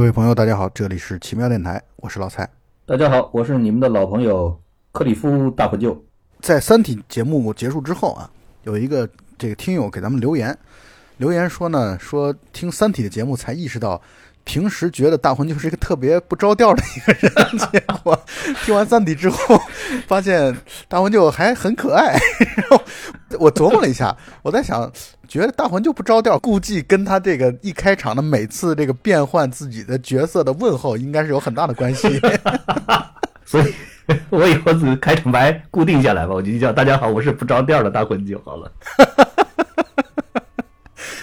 各位朋友，大家好，这里是奇妙电台，我是老蔡。大家好，我是你们的老朋友克里夫大破旧。在《三体》节目结束之后啊，有一个这个听友给咱们留言，留言说呢，说听《三体》的节目才意识到，平时觉得大魂就是一个特别不着调的一个人，结果 听完《三体》之后，发现大魂就还很可爱。然后我琢磨了一下，我在想，觉得大魂就不着调，估计跟他这个一开场的每次这个变换自己的角色的问候，应该是有很大的关系。所以，我以后是开场白固定下来吧，我就叫大家好，我是不着调的大魂就好了。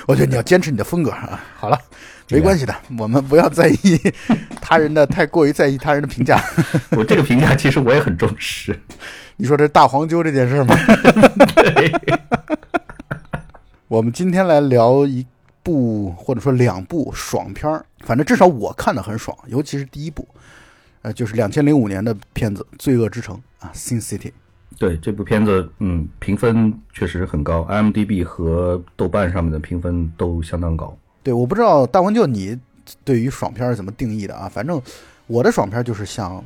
我觉得你要坚持你的风格啊。好了，没关系的，我们不要在意 他人的太过于在意他人的评价。我这个评价其实我也很重视。你说这大黄鸠这件事吗？对，我们今天来聊一部或者说两部爽片儿，反正至少我看的很爽，尤其是第一部，呃，就是两千零五年的片子《罪恶之城》啊，《Sin City》。对这部片子，嗯，评分确实很高，IMDB 和豆瓣上面的评分都相当高。对，我不知道大文就你对于爽片是怎么定义的啊？反正我的爽片就是像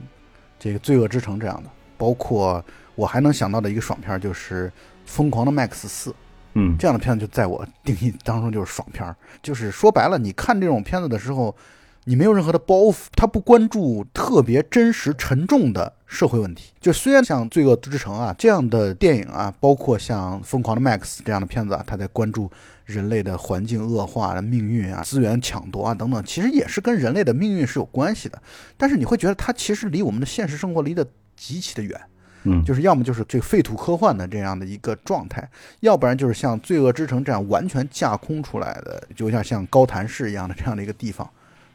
这个《罪恶之城》这样的，包括我还能想到的一个爽片就是《疯狂的麦克斯四》。嗯，这样的片子就在我定义当中就是爽片儿，就是说白了，你看这种片子的时候，你没有任何的包袱，他不关注特别真实沉重的社会问题。就虽然像《罪恶之城》啊这样的电影啊，包括像《疯狂的 Max》这样的片子啊，他在关注人类的环境恶化的命运啊、资源抢夺啊等等，其实也是跟人类的命运是有关系的。但是你会觉得它其实离我们的现实生活离得极其的远。嗯，就是要么就是这个废土科幻的这样的一个状态，要不然就是像《罪恶之城》这样完全架空出来的，就像像高谭市一样的这样的一个地方，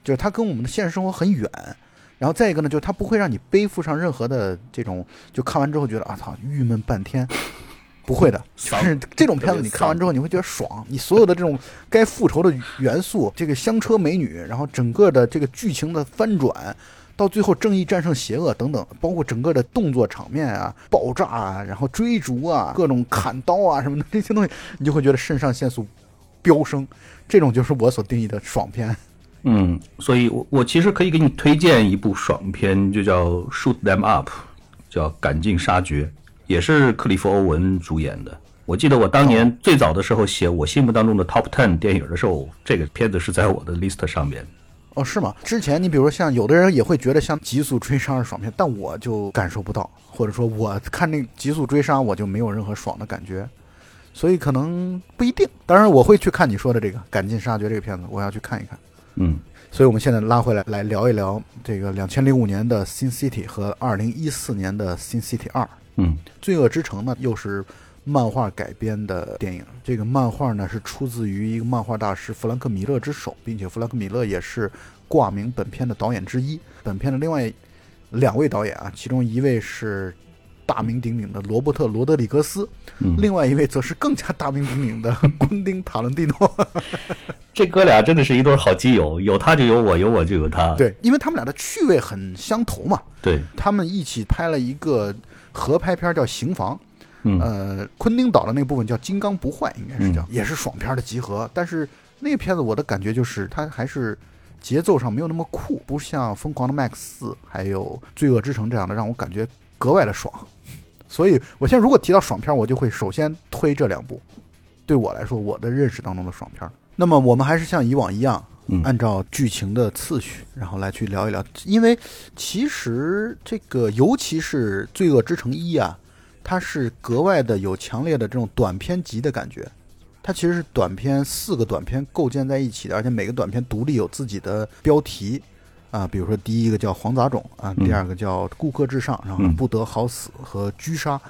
就是它跟我们的现实生活很远。然后再一个呢，就是它不会让你背负上任何的这种，就看完之后觉得啊操，郁闷半天。不会的，就是这种片子，你看完之后你会觉得爽。你所有的这种该复仇的元素，这个香车美女，然后整个的这个剧情的翻转。到最后，正义战胜邪恶等等，包括整个的动作场面啊、爆炸啊、然后追逐啊、各种砍刀啊什么的这些东西，你就会觉得肾上腺素飙升。这种就是我所定义的爽片。嗯，所以我我其实可以给你推荐一部爽片，就叫《Shoot Them Up》，叫《赶尽杀绝》，也是克里夫·欧文主演的。我记得我当年最早的时候写我心目当中的 Top Ten 电影的时候，这个片子是在我的 list 上面。哦，是吗？之前你比如说像有的人也会觉得像《极速追杀》是爽片，但我就感受不到，或者说我看那《极速追杀》我就没有任何爽的感觉，所以可能不一定。当然我会去看你说的这个《赶尽杀绝》这个片子，我要去看一看。嗯，所以我们现在拉回来来聊一聊这个两千零五年的《Sin City》和二零一四年的《Sin City 二》。嗯，《罪恶之城》呢又是漫画改编的电影，这个漫画呢是出自于一个漫画大师弗兰克·米勒之手，并且弗兰克·米勒也是挂名本片的导演之一。本片的另外两位导演啊，其中一位是大名鼎鼎的罗伯特·罗德里格斯，嗯另外一位则是更加大名鼎鼎的昆汀·塔伦蒂诺。这哥俩真的是一对好基友，有他就有我，有我就有他。对，因为他们俩的趣味很相投嘛，对，他们一起拍了一个合拍片叫《刑房》。嗯呃，昆汀导的那部分叫《金刚不坏》，应该是叫，嗯也是爽片的集合。但是那个片子我的感觉就是，它还是节奏上没有那么酷，不像《疯狂的麦克斯》还有《罪恶之城》这样的，让我感觉格外的爽。所以我现在如果提到爽片，我就会首先推这两部，对我来说，我的认识当中的爽片。那么我们还是像以往一样，嗯按照剧情的次序，然后来去聊一聊。因为其实这个，尤其是《罪恶之城一》啊，它是格外的有强烈的这种短篇集的感觉。它其实是短片四个短片构建在一起的，而且每个短片独立有自己的标题啊，比如说第一个叫《黄杂种》啊，嗯第二个叫《顾客至上》，然后嗯不得好死和狙杀。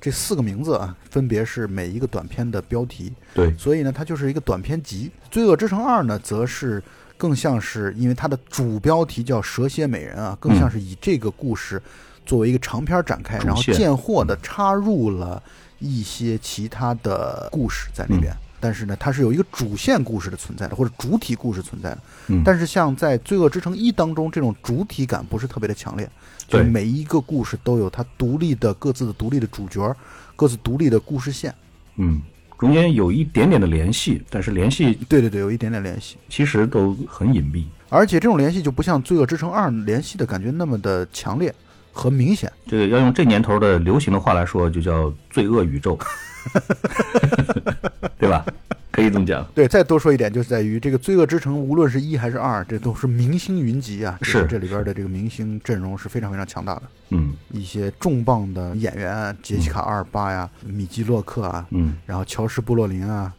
这四个名字啊，分别是每一个短片的标题。对，所以呢，它就是一个短篇集。《罪恶之城二》呢，则是更像是因为它的主标题叫《蛇蝎美人》啊，更像是以这个故事作为一个长篇展开，然后主线见货的插入了一些其他的故事在里边。但是呢，它是有一个主线故事的存在的，或者主体故事存在的。嗯但是像在《罪恶之城一》当中，这种主体感不是特别的强烈，就对每一个故事都有它独立的各自的独立的主角，各自独立的故事线。嗯，中间有一点点的联系，但是联系对对对，有一点点联系。其实都很隐蔽。而且这种联系就不像《罪恶之城二》联系的感觉那么的强烈和明显。这个要用这年头的流行的话来说，就叫罪恶宇宙，对吧？可以这么讲。对，再多说一点，就是在于这个《罪恶之城》，无论是一还是二，这都是明星云集啊！是这里边的这个明星阵容是非常非常强大的，嗯一些重磅的演员啊，杰西卡·阿尔巴呀、米基·洛克啊，嗯然后乔什·布洛林啊，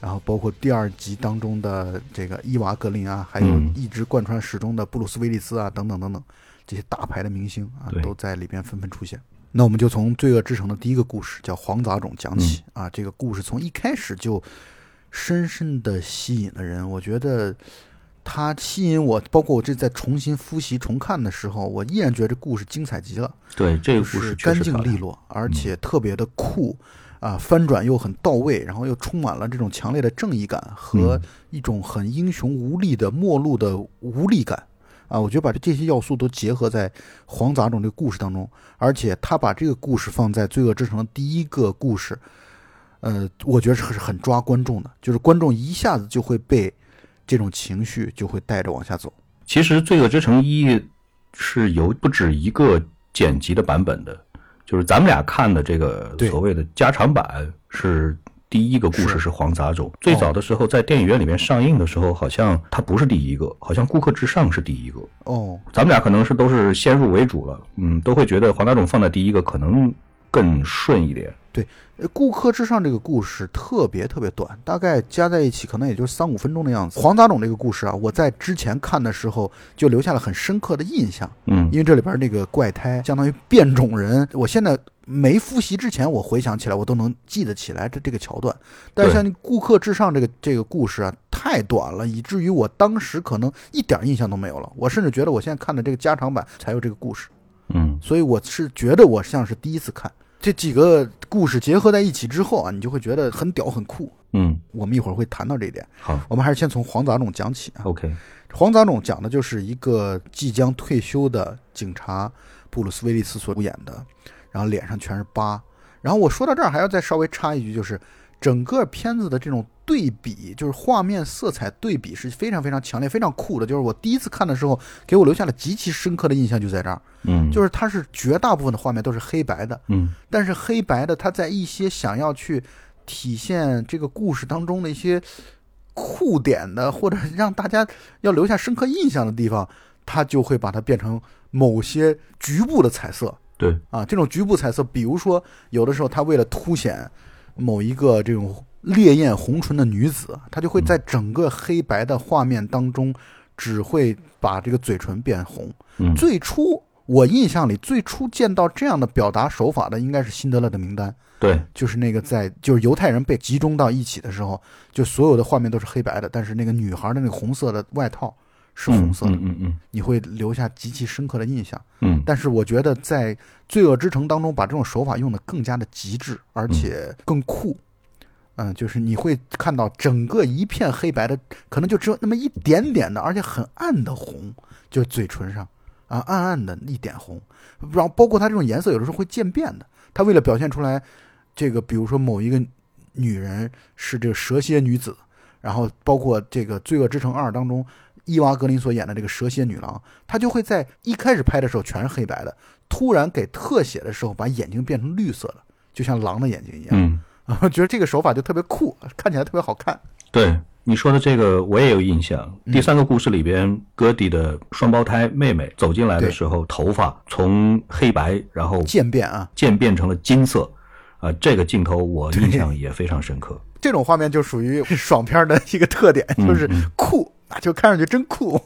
然后包括第二集当中的这个伊娃·格林啊，还有嗯一直贯穿始终的布鲁斯·威利斯啊，等等等等，这些大牌的明星啊，都在里边纷纷出现。那我们就从《罪恶之城》的第一个故事叫《黄杂种》讲起、啊，这个故事从一开始就深深的吸引了人。我觉得它吸引我，包括我这在重新复习重看的时候，我依然觉得这故事精彩极了。对，这个故事干净利落，而且特别的酷，啊，翻转又很到位，然后又充满了这种强烈的正义感和嗯一种很英雄无力的末路的无力感。啊，我觉得把这些要素都结合在黄杂种这个故事当中，而且他把这个故事放在《罪恶之城》的第一个故事，呃，我觉得是是很抓观众的，就是观众一下子就会被这种情绪就会带着往下走。其实《罪恶之城一》是有不止一个剪辑的版本的，就是咱们俩看的这个所谓的加长版是。第一个故事是是黄杂种，最早的时候在电影院里面上映的时候，好像它不是第一个，好像《顾客至上》是第一个。哦，咱们俩可能是都是先入为主了，嗯，都会觉得黄杂种放在第一个可能更顺一点。呃顾客至上这个故事特别特别短，大概加在一起可能也就三五分钟的样子。黄杂种这个故事啊，我在之前看的时候就留下了很深刻的印象，嗯因为这里边那个怪胎相当于变种人，我现在没复习之前，我回想起来我都能记得起来这这个桥段。但是对像顾客至上这个这个故事啊，太短了，以至于我当时可能一点印象都没有了。我甚至觉得我现在看的这个加长版才有这个故事。嗯所以我是觉得我像是第一次看这几个故事结合在一起之后啊，你就会觉得很屌很酷。嗯，我们一会儿会谈到这一点，好我们还是先从黄杂种讲起啊。，OK，黄杂种讲的就是一个即将退休的警察布鲁斯威利斯所主演的，然后脸上全是疤。然后我说到这儿还要再稍微插一句，就是整个片子的这种对比，就是画面色彩对比是非常非常强烈、非常酷的。就是我第一次看的时候，给我留下了极其深刻的印象，就在这儿。嗯，就是它是绝大部分的画面都是黑白的，嗯但是黑白的它在一些想要去体现这个故事当中的一些酷点的，或者让大家要留下深刻印象的地方，它就会把它变成某些局部的彩色对，啊。这种局部彩色，比如说有的时候它为了凸显某一个这种烈焰红唇的女子，她就会在整个黑白的画面当中，只会把这个嘴唇变红。嗯。最初我印象里最初见到这样的表达手法的，应该是《辛德勒的名单》，对，就是那个在就是犹太人被集中到一起的时候，就所有的画面都是黑白的，但是那个女孩的那个红色的外套是红色的，嗯嗯嗯你会留下极其深刻的印象。嗯但是我觉得在《罪恶之城》当中，把这种手法用的更加的极致，而且更酷。嗯，就是你会看到整个一片黑白的，可能就只有那么一点点的，而且很暗的红，就是嘴唇上啊，暗暗的一点红。然后包括它这种颜色有的时候会渐变的，它为了表现出来，这个比如说某一个女人是这个蛇蝎女子，然后包括这个《罪恶之城二》当中伊娃格林所演的这个蛇蝎女郎，她就会在一开始拍的时候全是黑白的，突然给特写的时候把眼睛变成绿色的，就像狼的眼睛一样。嗯，啊，我觉得这个手法就特别酷，看起来特别好看。对。你说的这个我也有印象。嗯第三个故事里边，戈迪的双胞胎妹妹走进来的时候，头发从黑白，然后渐变啊，渐变成了金色，啊，这个镜头我印象也非常深刻。这种画面就属于爽片的一个特点，就是嗯。酷，啊，就看上去真酷，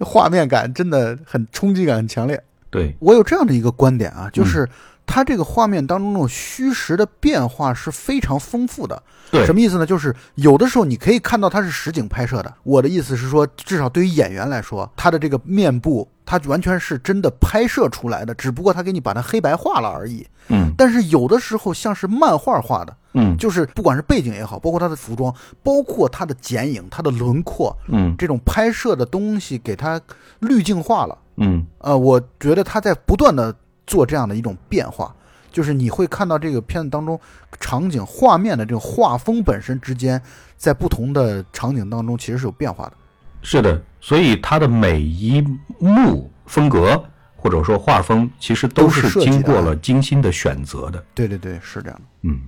画面感真的很冲击感很强烈。对，我有这样的一个观点啊，就是它这个画面当中那种虚实的变化是非常丰富的。对什么意思呢？就是有的时候你可以看到它是实景拍摄的。我的意思是说，至少对于演员来说，他的这个面部，他完全是真的拍摄出来的，只不过他给你把它黑白化了而已。嗯但是有的时候像是漫画画的，嗯就是不管是背景也好，包括他的服装，包括他的剪影、他的轮廓，嗯这种拍摄的东西给它滤镜化了。嗯呃，我觉得他在不断的做这样的一种变化，就是你会看到这个片子当中场景画面的这种画风本身之间，在不同的场景当中其实是有变化的。是的，所以它的每一幕风格或者说画风，其实都都是经过了精心的选择的。对对对，是这样的。嗯，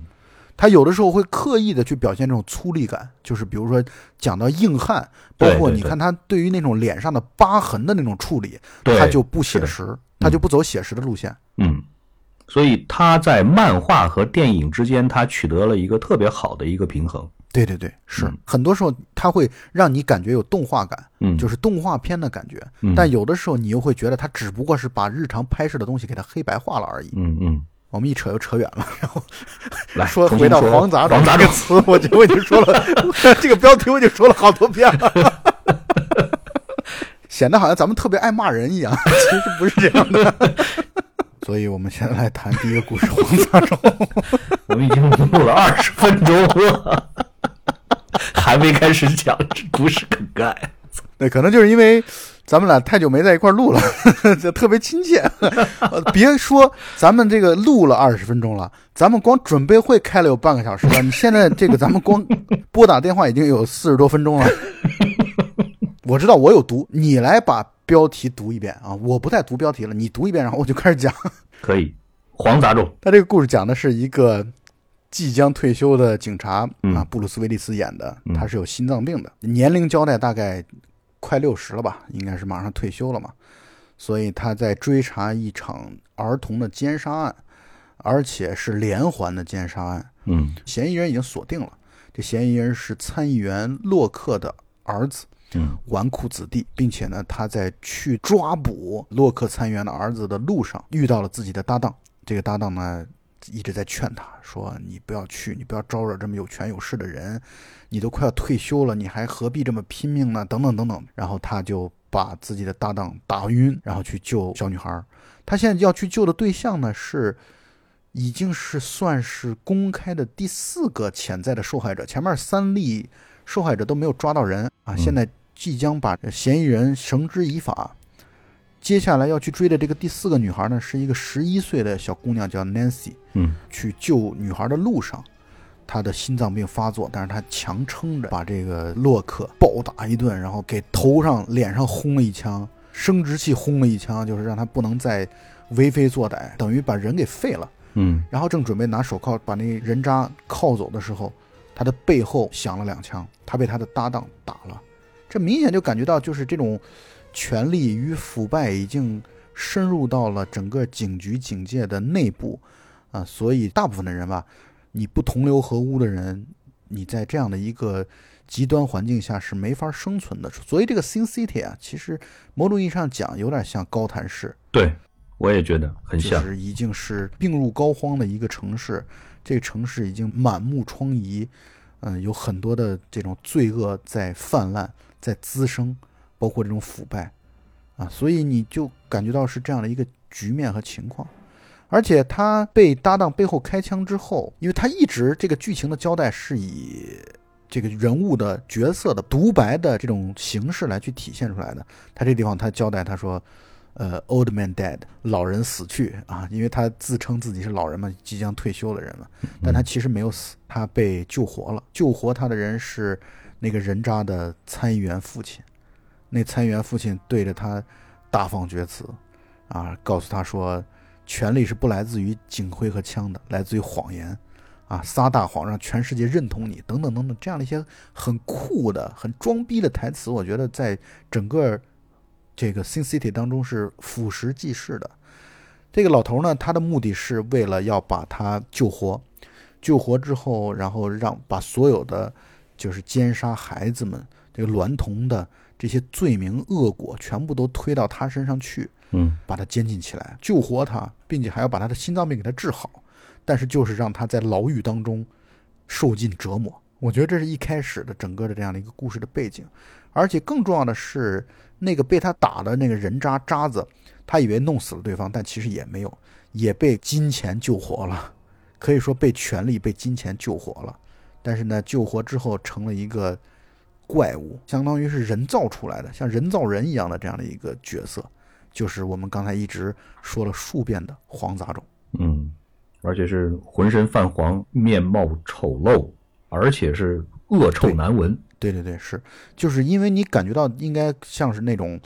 他有的时候会刻意的去表现这种粗粝感，就是比如说讲到硬汉，包括你看他对于那种脸上的疤痕的那种处理，他就不写实，他就不走写实的路线。嗯，所以他在漫画和电影之间，他取得了一个特别好的一个平衡。对对对，是、嗯。很多时候他会让你感觉有动画感，嗯，就是动画片的感觉，嗯。但有的时候你又会觉得他只不过是把日常拍摄的东西给它黑白化了而已。嗯嗯，我们一扯又扯远了，然后来说回到黄杂种黄杂种，这个词，我觉得我已经说了 这个标题，我已经说了好多遍了。显得好像咱们特别爱骂人一样，其实不是这样的。所以我们先来谈第一个故事《黄杂种》。我们已经录了二十分钟了，还没开始讲这故事梗概。对，可能就是因为咱们俩太久没在一块儿录了，就特别亲切。呃 别说咱们这个录了二十分钟了，咱们光准备会开了有半个小时了。你现在这个咱们光拨打电话已经有四十多分钟了。我知道我有毒，你来把标题读一遍啊！我不再读标题了，你读一遍，然后我就开始讲。可以，黄杂种。他这个故事讲的是一个即将退休的警察嗯啊，布鲁斯威利斯演的，嗯他是有心脏病的，年龄交代大概快六十了吧，应该是马上退休了嘛，所以他在追查一场儿童的奸杀案，而且是连环的奸杀案，嗯嫌疑人已经锁定了，这嫌疑人是参议员洛克的儿子。嗯纨绔子弟，并且呢，他在去抓捕洛克参议员的儿子的路上遇到了自己的搭档。这个搭档呢，一直在劝他说：“你不要去，你不要招惹这么有权有势的人，你都快要退休了，你还何必这么拼命呢？”等等等等。然后他就把自己的搭档打晕，然后去救小女孩。他现在要去救的对象呢是。已经是算是公开的第四个潜在的受害者，前面三例受害者都没有抓到人啊，嗯现在即将把嫌疑人绳之以法。接下来要去追的这个第四个女孩呢，是一个十一岁的小姑娘，叫 Nancy。嗯去救女孩的路上，她的心脏病发作，但是她强撑着把这个洛克暴打一顿，然后给头上、脸上轰了一枪，生殖器轰了一枪，就是让她不能再为非作歹，等于把人给废了。嗯然后正准备拿手铐把那人渣铐走的时候，他的背后响了两枪，他被他的搭档打了。这明显就感觉到，就是这种权力与腐败已经深入到了整个警局警界的内部啊，所以大部分的人吧，你不同流合污的人，你在这样的一个极端环境下是没法生存的。所以这个 Sin City 啊，其实某种意义上讲，有点像高谭市。对，我也觉得很就像。是已经是病入膏肓的一个城市，这个城市已经满目疮痍，嗯，有很多的这种罪恶在泛滥，在滋生，包括这种腐败，啊，所以你就感觉到是这样的一个局面和情况。而且他被搭档背后开枪之后，因为他一直这个剧情的交代是以这个人物的角色的独白的这种形式来去体现出来的。他这地方他交代他说。呃，old man dead，老人死去啊，因为他自称自己是老人嘛，即将退休的人了，但他其实没有死，他被救活了。救活他的人是那个人渣的参议员父亲，那参议员父亲对着他大放厥词，啊，告诉他说，权力是不来自于警徽和枪的，来自于谎言，啊，撒大谎让全世界认同你，等等等等，这样的一些很酷的、很装逼的台词，我觉得在整个。这个 Sin City 当中是俯拾即是的。这个老头呢，他的目的是为了要把他救活，救活之后，然后让把所有的就是奸杀孩子们、这个娈童的这些罪名恶果全部都推到他身上去，嗯把他监禁起来，救活他，并且还要把他的心脏病给他治好。但是就是让他在牢狱当中受尽折磨。我觉得这是一开始的整个的这样的一个故事的背景，而且更重要的是。那个被他打的那个人渣渣子，他以为弄死了对方，但其实也没有，也被金钱救活了，可以说被权力、被金钱救活了。但是呢，救活之后成了一个怪物，相当于是人造出来的，像人造人一样的这样的一个角色，就是我们刚才一直说了数遍的黄杂种。嗯，而且是浑身泛黄，面貌丑陋，而且是恶臭难闻。对对对，是，就是因为你感觉到应该像是那种，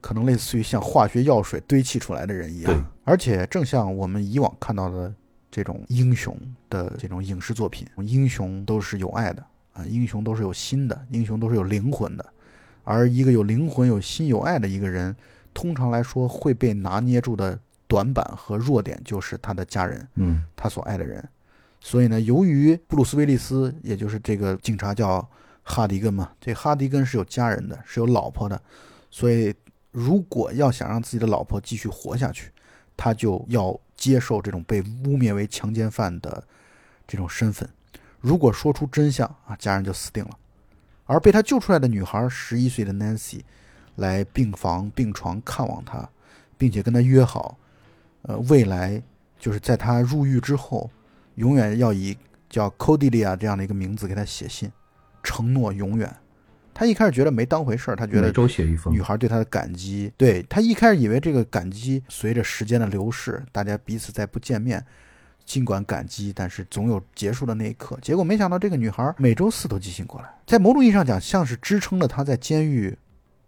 可能类似于像化学药水堆砌出来的人一对样，而且正像我们以往看到的这种英雄的这种影视作品，英雄都是有爱的啊，英雄都是有心的，英雄都是有灵魂的，而一个有灵魂、有心、有爱的一个人，通常来说会被拿捏住的短板和弱点就是他的家人，嗯他所爱的人。所以呢，由于布鲁斯·威利斯，也就是这个警察叫哈迪根嘛，这哈迪根是有家人的，是有老婆的，所以如果要想让自己的老婆继续活下去，他就要接受这种被污蔑为强奸犯的这种身份。如果说出真相啊，家人就死定了。而被他救出来的女孩，十一岁的 Nancy，来病房病床看望他，并且跟他约好，呃，未来就是在他入狱之后，永远要以叫 Cordelia 这样的一个名字给他写信，承诺永远。他一开始觉得没当回事儿，他觉每得周写一封女，孩对他的感激，对他一开始以为这个感激随着时间的流逝，大家彼此再不见面，尽管感激，但是总有结束的那一刻。结果没想到这个女孩每周四都寄信过来，在某种意义上讲，像是支撑了她在监狱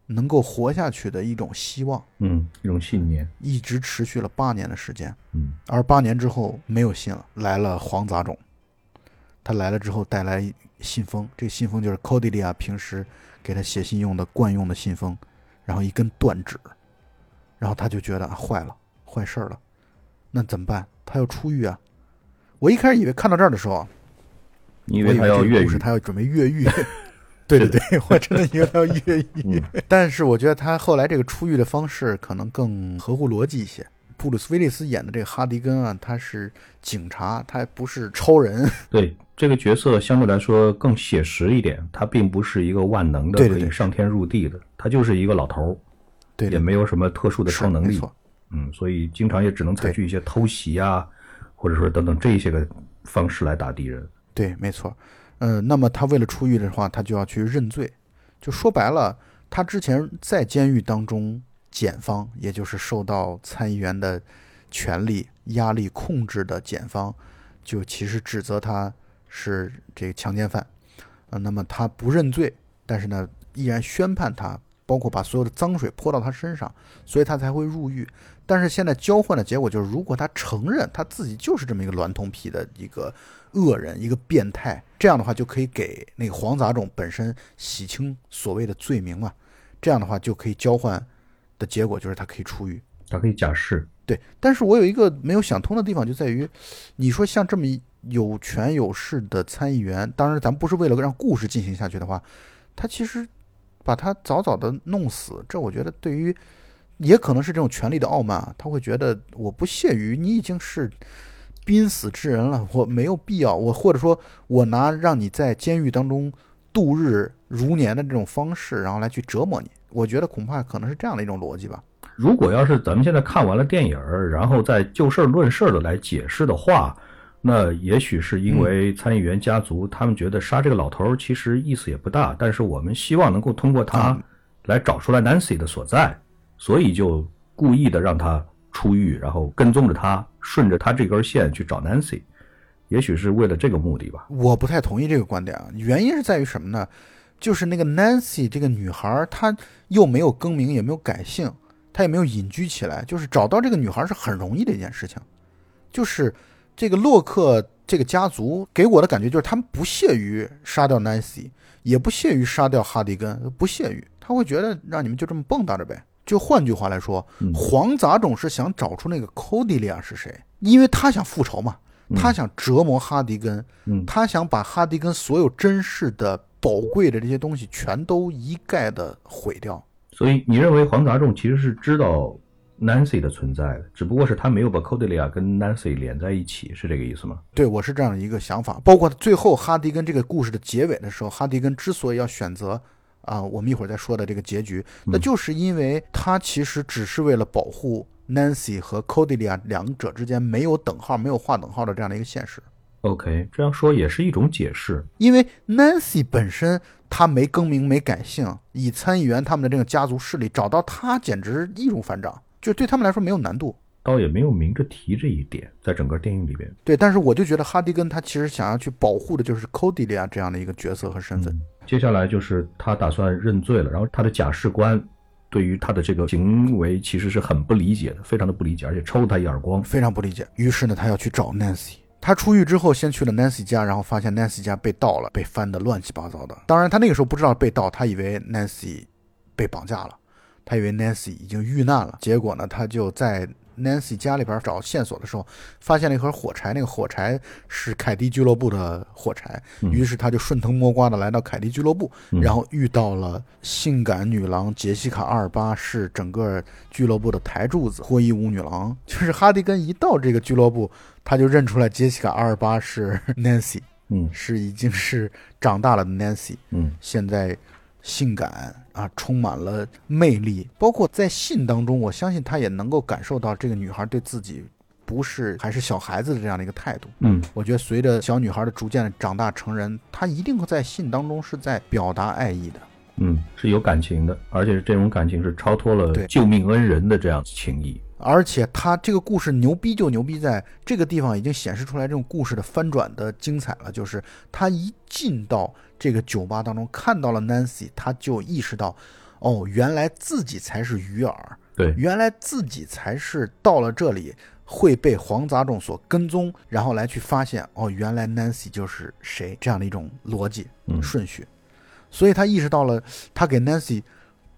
能够活下去的一种希望，嗯，一种信念，一直持续了八年的时间。嗯而八年之后没有信了，来了黄杂种。他来了之后带来信封，这个信封就是 Cordelia 平时给他写信用的惯用的信封，然后一根断指，然后他就觉得啊坏了，坏事儿了，那怎么办？他要出狱啊！我一开始以为看到这儿的时候啊，你以为他要越狱他要准备越狱。对对对，我真的以为他要越狱。嗯但是我觉得他后来这个出狱的方式可能更合乎逻辑一些。布鲁斯·威利斯演的这个哈迪根啊，他是警察，他不是超人。对这个角色相对来说更写实一点，他并不是一个万能的对对对可以上天入地的，他就是一个老头儿，对也没有什么特殊的超能力，嗯，所以经常也只能采取一些偷袭啊，或者说等等这些个方式来打敌人。对，没错。呃，那么他为了出狱的话，他就要去认罪。就说白了，他之前在监狱当中，检方也就是受到参议员的权力压力控制的检方，就其实指责他是这个强奸犯。呃，那么他不认罪，但是呢，依然宣判他，包括把所有的脏水泼到他身上，所以他才会入狱。但是现在交换的结果就是，如果他承认他自己就是这么一个娈童癖的一个恶人、一个变态，这样的话就可以给那个黄杂种本身洗清所谓的罪名嘛。这样的话就可以交换的结果就是他可以出狱。他可以假释，对，但是我有一个没有想通的地方，就在于，你说像这么有权有势的参议员，当然咱不是为了让故事进行下去的话，他其实把他早早的弄死，这我觉得对于也可能是这种权力的傲慢啊，他会觉得我不屑于你已经是濒死之人了，我没有必要，我或者说我拿让你在监狱当中度日如年的这种方式，然后来去折磨你，我觉得恐怕可能是这样的一种逻辑吧。如果要是咱们现在看完了电影，然后再就事论事的来解释的话，那也许是因为参议员家族他们觉得杀这个老头儿其实意思也不大，但是我们希望能够通过他啊来找出来 Nancy 的所在，所以就故意的让他出狱，然后跟踪着他，顺着他这根线去找 Nancy，也许是为了这个目的吧。我不太同意这个观点啊，原因是在于什么呢？就是那个 Nancy 这个女孩，她又没有更名，也没有改姓，她也没有隐居起来，就是找到这个女孩是很容易的一件事情。就是这个洛克这个家族给我的感觉就是，他们不屑于杀掉 Nancy，也不屑于杀掉哈迪根，不屑于，他会觉得让你们就这么蹦跶着呗。就换句话来说，嗯黄杂种是想找出那个 Cordelia 是谁，因为他想复仇嘛，他想折磨哈迪根，嗯他想把哈迪根所有珍视的、宝贵的这些东西全都一概的毁掉。所以你认为黄杂种其实是知道 Nancy 的存在的，只不过是他没有把 Cordelia 跟 Nancy 连在一起，是这个意思吗？对我是这样的一个想法。包括最后哈迪根这个故事的结尾的时候，哈迪根之所以要选择啊，我们一会儿再说的这个结局，那就是因为他其实只是为了保护 Nancy 和 Cordelia 两者之间没有等号、没有划等号的这样的一个现实。OK，这样说也是一种解释。因为 Nancy 本身她没更名没改姓，以参议员他们的这个家族势力找到她简直易如反掌，就对他们来说没有难度。倒也没有明着提这一点，在整个电影里边。对，但是我就觉得哈迪根他其实想要去保护的就是 Cordelia 这样的一个角色和身份。接下来就是他打算认罪了，然后他的假释官对于他的这个行为其实是很不理解的，非常的不理解，而且抽了他一耳光。非常不理解。于是呢，他要去找 Nancy。他出狱之后，先去了 Nancy 家，然后发现 Nancy 家被盗了，被翻得乱七八糟的。当然，他那个时候不知道被盗，他以为 Nancy 被绑架了，他以为 Nancy 已经遇难了。结果呢，他就在 Nancy 家里边找线索的时候，发现了一盒火柴，那个火柴是凯蒂俱乐部的火柴。于是他就顺藤摸瓜的来到凯蒂俱乐部，然后遇到了性感女郎杰西卡·阿尔巴，是整个俱乐部的台柱子，脱衣舞女郎。就是哈迪根一到这个俱乐部，他就认出来杰西卡·阿尔巴是 Nancy，嗯是已经是长大了的 Nancy。嗯现在性感啊，充满了魅力。包括在信当中，我相信他也能够感受到这个女孩对自己不是还是小孩子的这样的一个态度。嗯我觉得随着小女孩的逐渐长大成人，她一定会在信当中是在表达爱意的。嗯，是有感情的，而且这种感情是超脱了对救命恩人的这样情谊。而且他这个故事牛逼就牛逼在这个地方已经显示出来这种故事的翻转的精彩了，就是他一进到这个酒吧当中看到了 Nancy，他就意识到，哦，原来自己才是鱼饵，对，原来自己才是到了这里会被黄杂种所跟踪，然后来去发现，哦，原来 Nancy 就是谁这样的一种逻辑嗯。顺序，所以他意识到了，他给 Nancy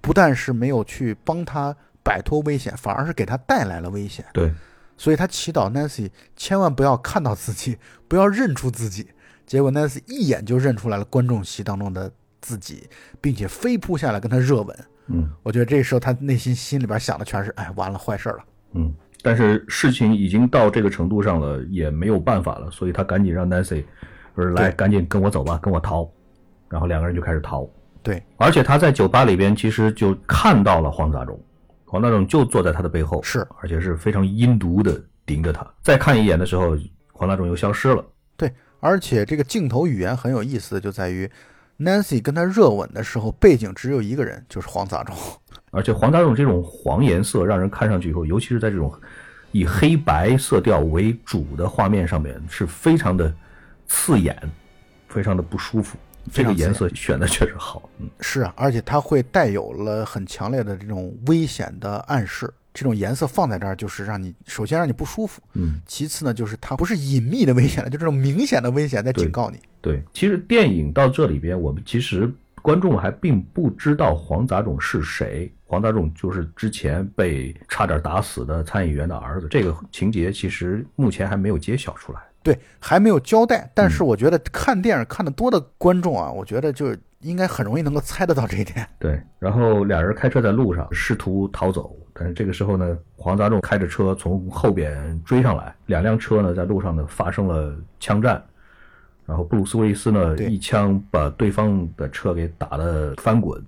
不但是没有去帮他摆脱危险，反而是给他带来了危险。对，所以他祈祷 Nancy 千万不要看到自己，不要认出自己。结果 Nancy 一眼就认出来了观众席当中的自己，并且飞扑下来跟他热吻。嗯我觉得这时候他内心心里边想的全是：哎，完了，坏事了。嗯。但是事情已经到这个程度上了，也没有办法了，所以他赶紧让 Nancy 说来，赶紧跟我走吧，跟我逃。然后两个人就开始逃。对，而且他在酒吧里边其实就看到了黄杂种，黄杂种就坐在他的背后，是，而且是非常阴毒的盯着他。再看一眼的时候，黄杂种又消失了。对，而且这个镜头语言很有意思的就在于，Nancy 跟他热吻的时候，背景只有一个人，就是黄杂种。而且黄杂种这种黄颜色，让人看上去以后，尤其是在这种以黑白色调为主的画面上面，是非常的刺眼，非常的不舒服。这个颜色选的确实好，嗯，是啊，而且它会带有了很强烈的这种危险的暗示。这种颜色放在这儿，就是让你首先让你不舒服，嗯，其次呢，就是它不是隐秘的危险了，就这种明显的危险在警告你。对。其实电影到这里边，我们其实观众还并不知道黄杂种是谁。黄杂种就是之前被差点打死的参议员的儿子，这个情节其实目前还没有揭晓出来。对，还没有交代，但是我觉得看电影看的多的观众啊，我觉得就应该很容易能够猜得到这一点。对，然后俩人开车在路上试图逃走，但是这个时候呢，黄杂种开着车从后边追上来，两辆车呢在路上呢发生了枪战，然后布鲁斯威利斯呢一枪把对方的车给打得翻滚，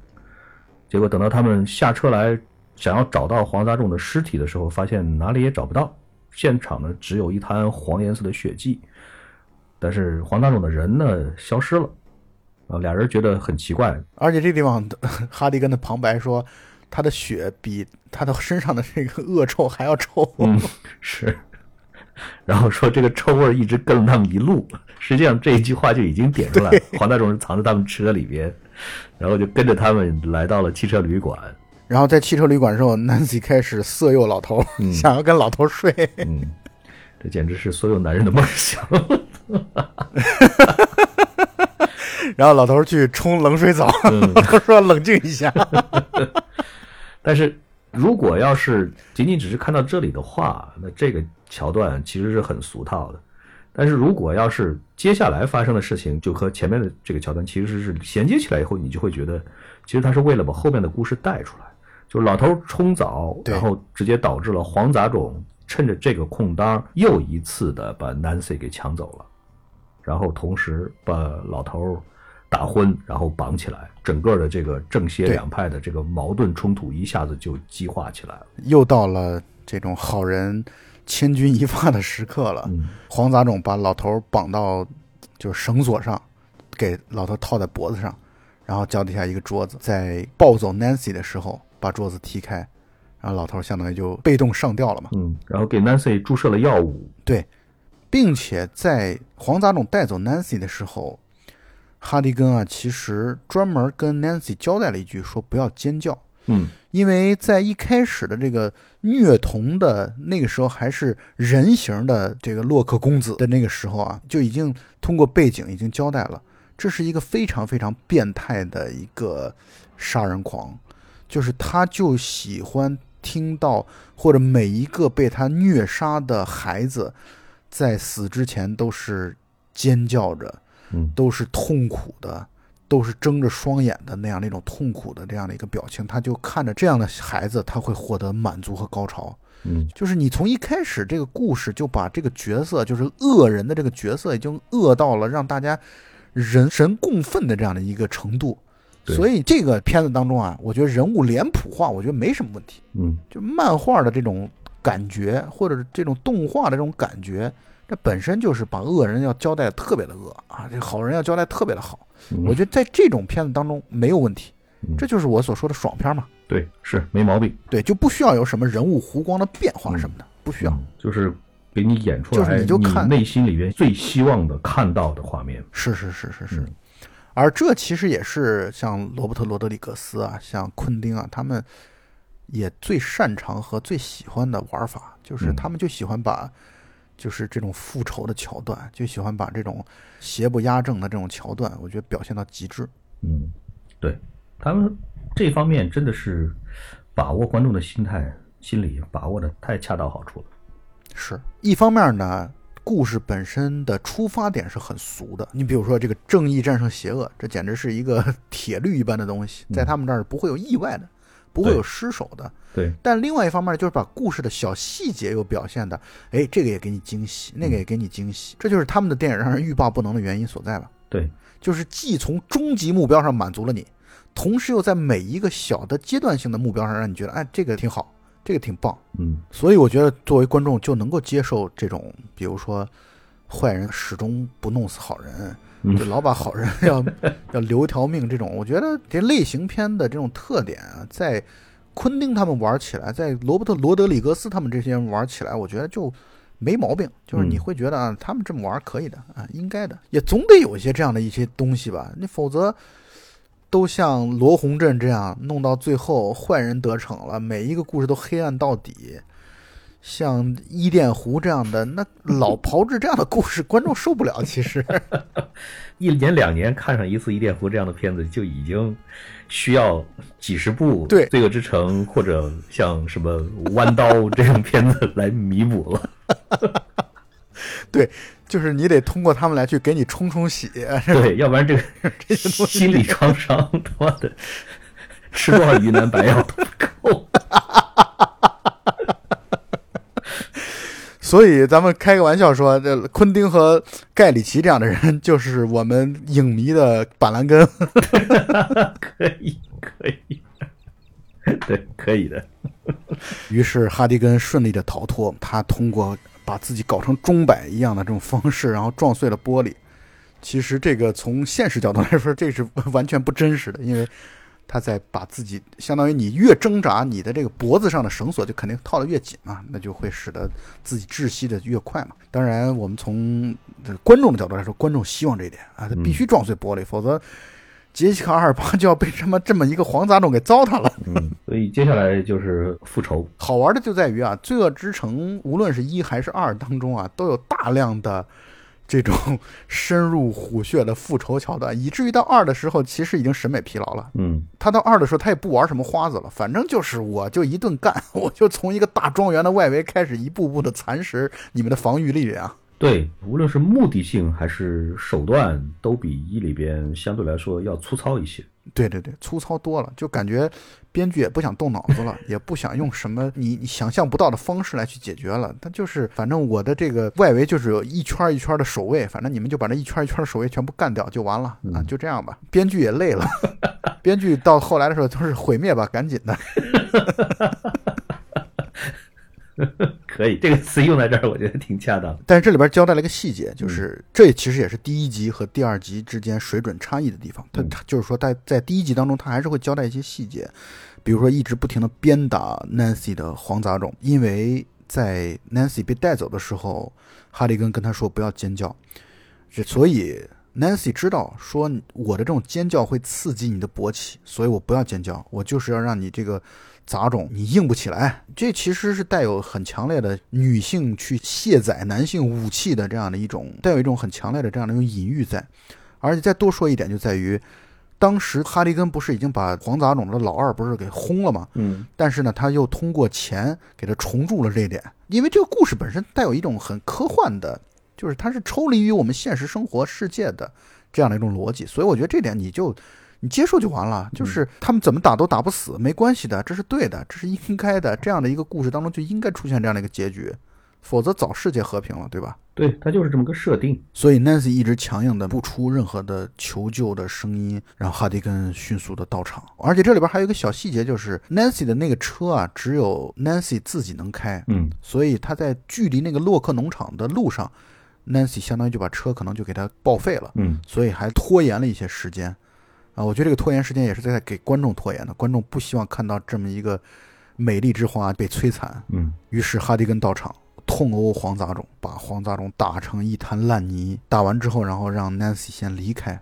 结果等到他们下车来想要找到黄杂种的尸体的时候，发现哪里也找不到，现场呢只有一滩黄颜色的血迹，但是黄杂种的人呢消失了，啊，俩人觉得很奇怪，而且这地方，哈迪跟的旁白说，他的血比他的身上的这个恶臭还要臭。嗯，是。然后说这个臭味儿一直跟了他们一路，实际上这一句话就已经点出来了。黄大种是藏在他们车里边，然后就跟着他们来到了汽车旅馆。然后在汽车旅馆的时候，Nancy 开始色诱老头，想要跟老头睡。嗯，这简直是所有男人的梦想。然后老头去冲冷水澡，老头说冷静一下。但是如果要是仅仅只是看到这里的话，那这个桥段其实是很俗套的。但是如果要是接下来发生的事情就和前面的这个桥段其实是衔接起来以后，你就会觉得，其实他是为了把后面的故事带出来。就是老头冲澡，然后直接导致了黄杂种趁着这个空当又一次的把 Nancy 给抢走了，然后同时把老头打昏，然后绑起来，整个的这个正邪两派的这个矛盾冲突一下子就激化起来了。又到了这种好人千钧一发的时刻了。嗯黄杂种把老头绑到就是绳索上，给老头套在脖子上，然后脚底下一个桌子，在抱走 Nancy 的时候把桌子踢开，然后老头相当于就被动上吊了嘛。嗯，然后给 Nancy 注射了药物。对，并且在黄杂种带走 Nancy 的时候，哈迪根啊，其实专门跟 Nancy 交代了一句，说不要尖叫。嗯因为在一开始的这个虐童的那个时候，还是人形的这个洛克公子的那个时候啊，就已经通过背景已经交代了，这是一个非常非常变态的一个杀人狂，就是他就喜欢听到或者每一个被他虐杀的孩子，在死之前都是尖叫着，嗯都是痛苦的，都是睁着双眼的那样的一种痛苦的这样的一个表情，他就看着这样的孩子，他会获得满足和高潮。嗯就是你从一开始这个故事就把这个角色，就是恶人的这个角色，已经恶到了让大家人神共愤的这样的一个程度。所以这个片子当中啊，我觉得人物脸谱化，我觉得没什么问题。嗯就漫画的这种感觉，或者是这种动画的这种感觉，这本身就是把恶人要交代得特别的恶啊，这好人要交代特别的好。嗯，我觉得在这种片子当中没有问题嗯，这就是我所说的爽片嘛。对是没毛病，对，就不需要有什么人物弧光的变化什么的，不需要。嗯就是给你演出来就是你就看内心里边最希望的看到的画面。是是是是是嗯，而这其实也是像罗伯特·罗德里格斯啊，像昆汀啊，他们也最擅长和最喜欢的玩法，就是嗯他们就喜欢把，就是这种复仇的桥段，就喜欢把这种邪不压正的这种桥段，我觉得表现到极致。嗯，对他们这方面真的是把握观众的心态、心理，把握的太恰到好处了。是一方面呢，故事本身的出发点是很俗的。你比如说这个正义战胜邪恶，这简直是一个 铁律一般的东西，在他们这儿不会有意外的，不会有失手的。对，但另外一方面就是把故事的小细节又表现的，哎，这个也给你惊喜，那个也给你惊喜，这就是他们的电影让人欲罢不能的原因所在吧。对，就是既从终极目标上满足了你，同时又在每一个小的阶段性的目标上让你觉得，哎，这个挺好，这个挺棒。嗯所以我觉得作为观众就能够接受这种，比如说坏人始终不弄死好人，嗯就老把好人要 要留一条命这种。我觉得这类型片的这种特点啊，在昆汀他们玩起来，在罗伯特·罗德里格斯他们这些人玩起来，我觉得就没毛病。就是你嗯会觉得啊，他们这么玩可以的啊，应该的，也总得有一些这样的一些东西吧，你否则。都像罗洪镇这样弄到最后，坏人得逞了，每一个故事都黑暗到底。像伊甸湖这样的，那老 炮制这样的故事，观众受不了。其实，一年两年看上一次《伊甸湖》这样的片子，就已经需要几十部对《罪恶之城》或者像什么《弯刀》这种片子来弥补了。对就是你得通过他们来去给你冲冲血。对，要不然这个这些心理创伤，他妈的吃多少云南白药都不够。所以咱们开个玩笑说，这昆汀和盖里奇这样的人，就是我们影迷的板蓝根。可以，可以，对，可以的。于是哈迪根顺利的逃脱，他通过把自己搞成钟摆一样的这种方式，然后撞碎了玻璃。其实这个从现实角度来说，这是完全不真实的，因为他在把自己相当于你越挣扎，你的这个脖子上的绳索就肯定套得越紧嘛，那就会使得自己窒息的越快嘛。当然，我们从这观众的角度来说，观众希望这一点啊，他必须撞碎玻璃，否则杰西卡阿尔巴就要被这么这么一个黄杂种给糟蹋了。嗯，所以接下来就是复仇。好玩的就在于啊，《罪恶之城》无论是一还是二当中啊，都有大量的这种 深入虎穴的复仇桥段，以至于到二的时候，其实已经审美疲劳了。嗯他到二的时候，他也不玩什么花子了，反正就是我就一顿干，我就从一个大庄园的外围开始一步步的蚕食你们的防御力量。对，无论是目的性还是手段，都比一里边相对来说要粗糙一些。对对对，粗糙多了，就感觉编剧也不想动脑子了，也不想用什么你你想象不到的方式来去解决了。他就是，反正我的这个外围就是有一圈一圈的守卫，反正你们就把这一圈一圈的守卫全部干掉就完了啊，嗯就这样吧。编剧也累了，编剧到后来的时候都是毁灭吧，赶紧的。可以，这个词用在这儿，我觉得挺恰当。但是这里边交代了一个细节，就是这其实也是第一集和第二集之间水准差异的地方。他嗯他就是说，在在第一集当中，他还是会交代一些细节，比如说一直不停的鞭打 Nancy 的黄杂种，因为在 Nancy 被带走的时候，哈利根跟他说不要尖叫，所以 Nancy 知道说我的这种尖叫会刺激你的勃起，所以我不要尖叫，我就是要让你这个杂种你硬不起来。这其实是带有很强烈的女性去卸载男性武器的这样的一种，带有一种很强烈的这样的一种隐喻在。而且再多说一点，就在于当时哈利根不是已经把黄杂种的老二不是给轰了吗？嗯，但是呢，他又通过钱给他重铸了这一点，因为这个故事本身带有一种很科幻的。就是它是抽离于我们现实生活世界的这样的一种逻辑，所以我觉得这点你就你接受就完了。就是他们怎么打都打不死，没关系的，这是对的，这是应该的。这样的一个故事当中就应该出现这样的一个结局，否则早世界和平了，对吧？对，它就是这么个设定。所以 Nancy 一直强硬的不出任何的求救的声音，让哈迪根迅速的到场。而且这里边还有一个小细节，就是 Nancy 的那个车啊，只有 Nancy 自己能开，嗯，所以他在距离那个洛克农场的路上。Nancy 相当于就把车可能就给他报废了，嗯，所以还拖延了一些时间，啊，我觉得这个拖延时间也是在给观众拖延的，观众不希望看到这么一个美丽之花被摧残，嗯，于是哈迪根到场痛殴黄杂种，把黄杂种打成一滩烂泥，打完之后，然后让 Nancy 先离开。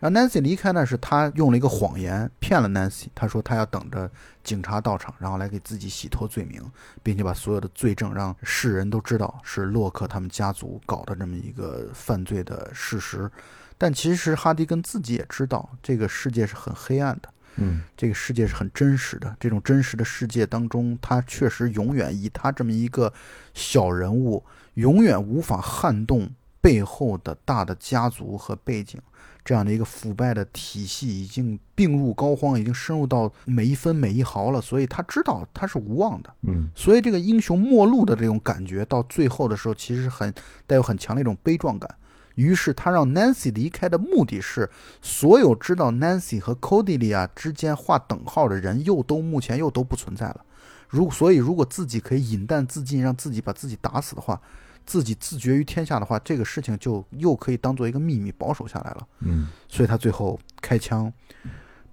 让 Nancy 离开呢，是他用了一个谎言骗了 Nancy。他说他要等着警察到场，然后来给自己洗脱罪名，并且把所有的罪证让世人都知道是洛克他们家族搞的这么一个犯罪的事实。但其实哈迪根自己也知道，这个世界是很黑暗的，嗯，这个世界是很真实的。这种真实的世界当中，他确实永远以他这么一个小人物，永远无法撼动背后的大的家族和背景。这样的一个腐败的体系已经病入膏肓，已经深入到每一分每一毫了，所以他知道他是无望的。嗯，所以这个英雄末路的这种感觉，到最后的时候，其实很带有很强的一种悲壮感。于是他让 Nancy 离开的目的是，所有知道 Nancy 和 Cordelia 之间划等号的人，又都目前又都不存在了。如所以，如果自己可以饮弹自尽，让自己把自己打死的话。自己自绝于天下的话，这个事情就又可以当做一个秘密保守下来了。嗯，所以他最后开枪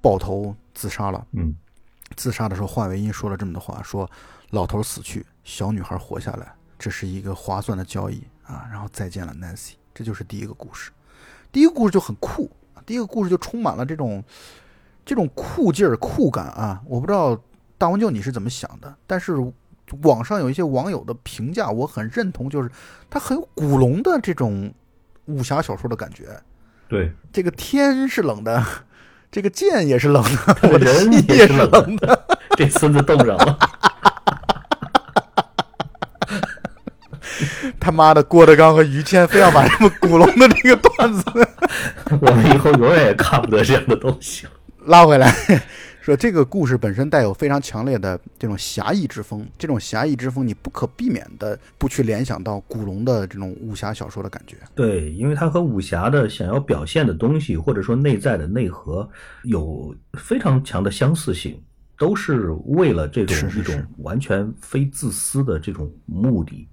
爆头自杀了。嗯，自杀的时候，华为因说了这么的话：说老头死去，小女孩活下来，这是一个划算的交易啊。然后再见了，Nancy。这就是第一个故事。第一个故事就很酷，第一个故事就充满了这种这种酷劲儿、酷感啊。我不知道大王舅你是怎么想的，但是。网上有一些网友的评价，我很认同，就是他很有古龙的这种武侠小说的感觉。对，这个天是冷的，这个剑也是冷的，我的人也是冷的。这孙子冻上了。他妈的，郭德纲和于谦非要把这么古龙的这个段子，我们以后永远也看不得这样的东西。拉回来。说这个故事本身带有非常强烈的这种侠义之风，这种侠义之风你不可避免的不去联想到古龙的这种武侠小说的感觉。对，因为它和武侠的想要表现的东西，或者说内在的内核有非常强的相似性，都是为了这种一种完全非自私的这种目的，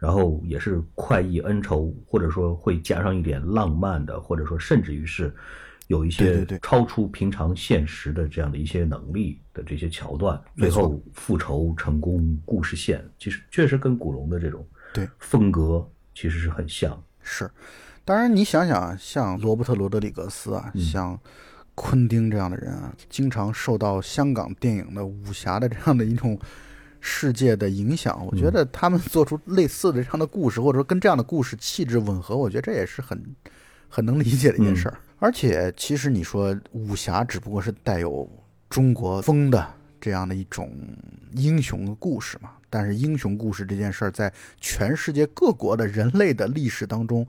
然后也是快意恩仇，或者说会加上一点浪漫的，或者说甚至于是。有一些超出平常现实的这样的一些能力的这些桥段，最后复仇成功，故事线其实确实跟古龙的这种对风格其实是很像。是，当然你想想，像罗伯特·罗德里格斯啊，像昆汀这样的人啊，经常受到香港电影的武侠的这样的一种世界的影响。我觉得他们做出类似的这样的故事，或者说跟这样的故事气质吻合，我觉得这也是很很能理解的一件事儿。而且，其实你说武侠只不过是带有中国风的这样的一种英雄的故事嘛。但是，英雄故事这件事儿，在全世界各国的人类的历史当中，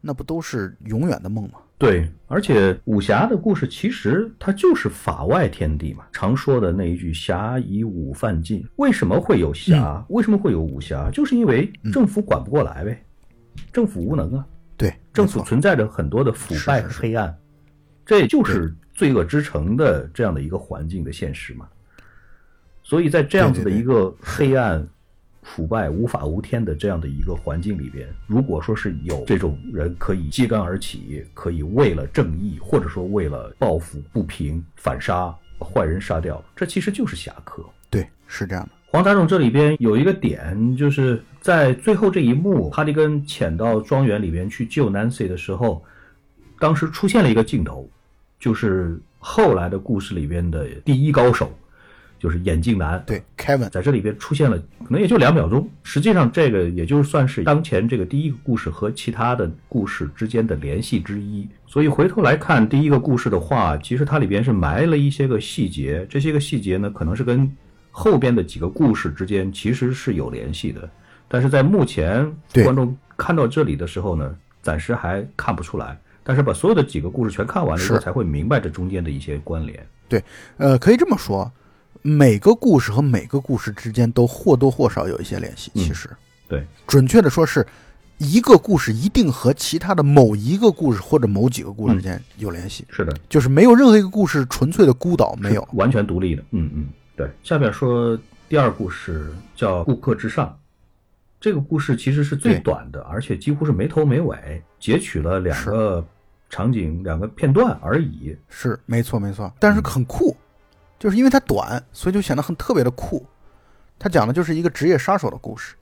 那不都是永远的梦吗？对，而且武侠的故事其实它就是法外天地嘛。常说的那一句“侠以武犯禁”，为什么会有侠？为什么会有武侠？就是因为政府管不过来呗，政府无能啊。对，政府存在着很多的腐败和黑暗，这就是罪恶之城的这样的一个环境的现实嘛。所以在这样子的一个黑暗、腐败、无法无天的这样的一个环境里边，如果说是有这种人可以揭竿而起，可以为了正义，或者说为了报复不平，反杀坏人杀掉，这其实就是侠客。对，是这样的。黄杂种这里边有一个点，就是在最后这一幕，哈迪根潜到庄园里边去救 Nancy 的时候，当时出现了一个镜头，就是后来的故事里边的第一高手，就是眼镜男。对，Kevin 在这里边出现了，可能也就两秒钟。实际上，这个也就算是当前这个第一个故事和其他的故事之间的联系之一。所以回头来看第一个故事的话，其实它里边是埋了一些个细节，这些个细节呢，可能是跟后边的几个故事之间其实是有联系的。但是在目前对观众看到这里的时候呢，暂时还看不出来。但是把所有的几个故事全看完了以后，才会明白这中间的一些关联。对呃，可以这么说，每个故事和每个故事之间都或多或少有一些联系。嗯其实，对，准确的说是，一个故事一定和其他的某一个故事或者某几个故事之间有联系，是的，就是没有任何一个故事纯粹的孤岛，没有。完全独立的。嗯嗯，对。下边说第二故事叫《顾客至上》，这个故事其实是最短的，而且几乎是没头没尾，截取了两个场景、两个片段而已。是，没错没错，但是很酷，就是因为它短，所以就显得很特别的酷。它讲的就是一个职业杀手的故事。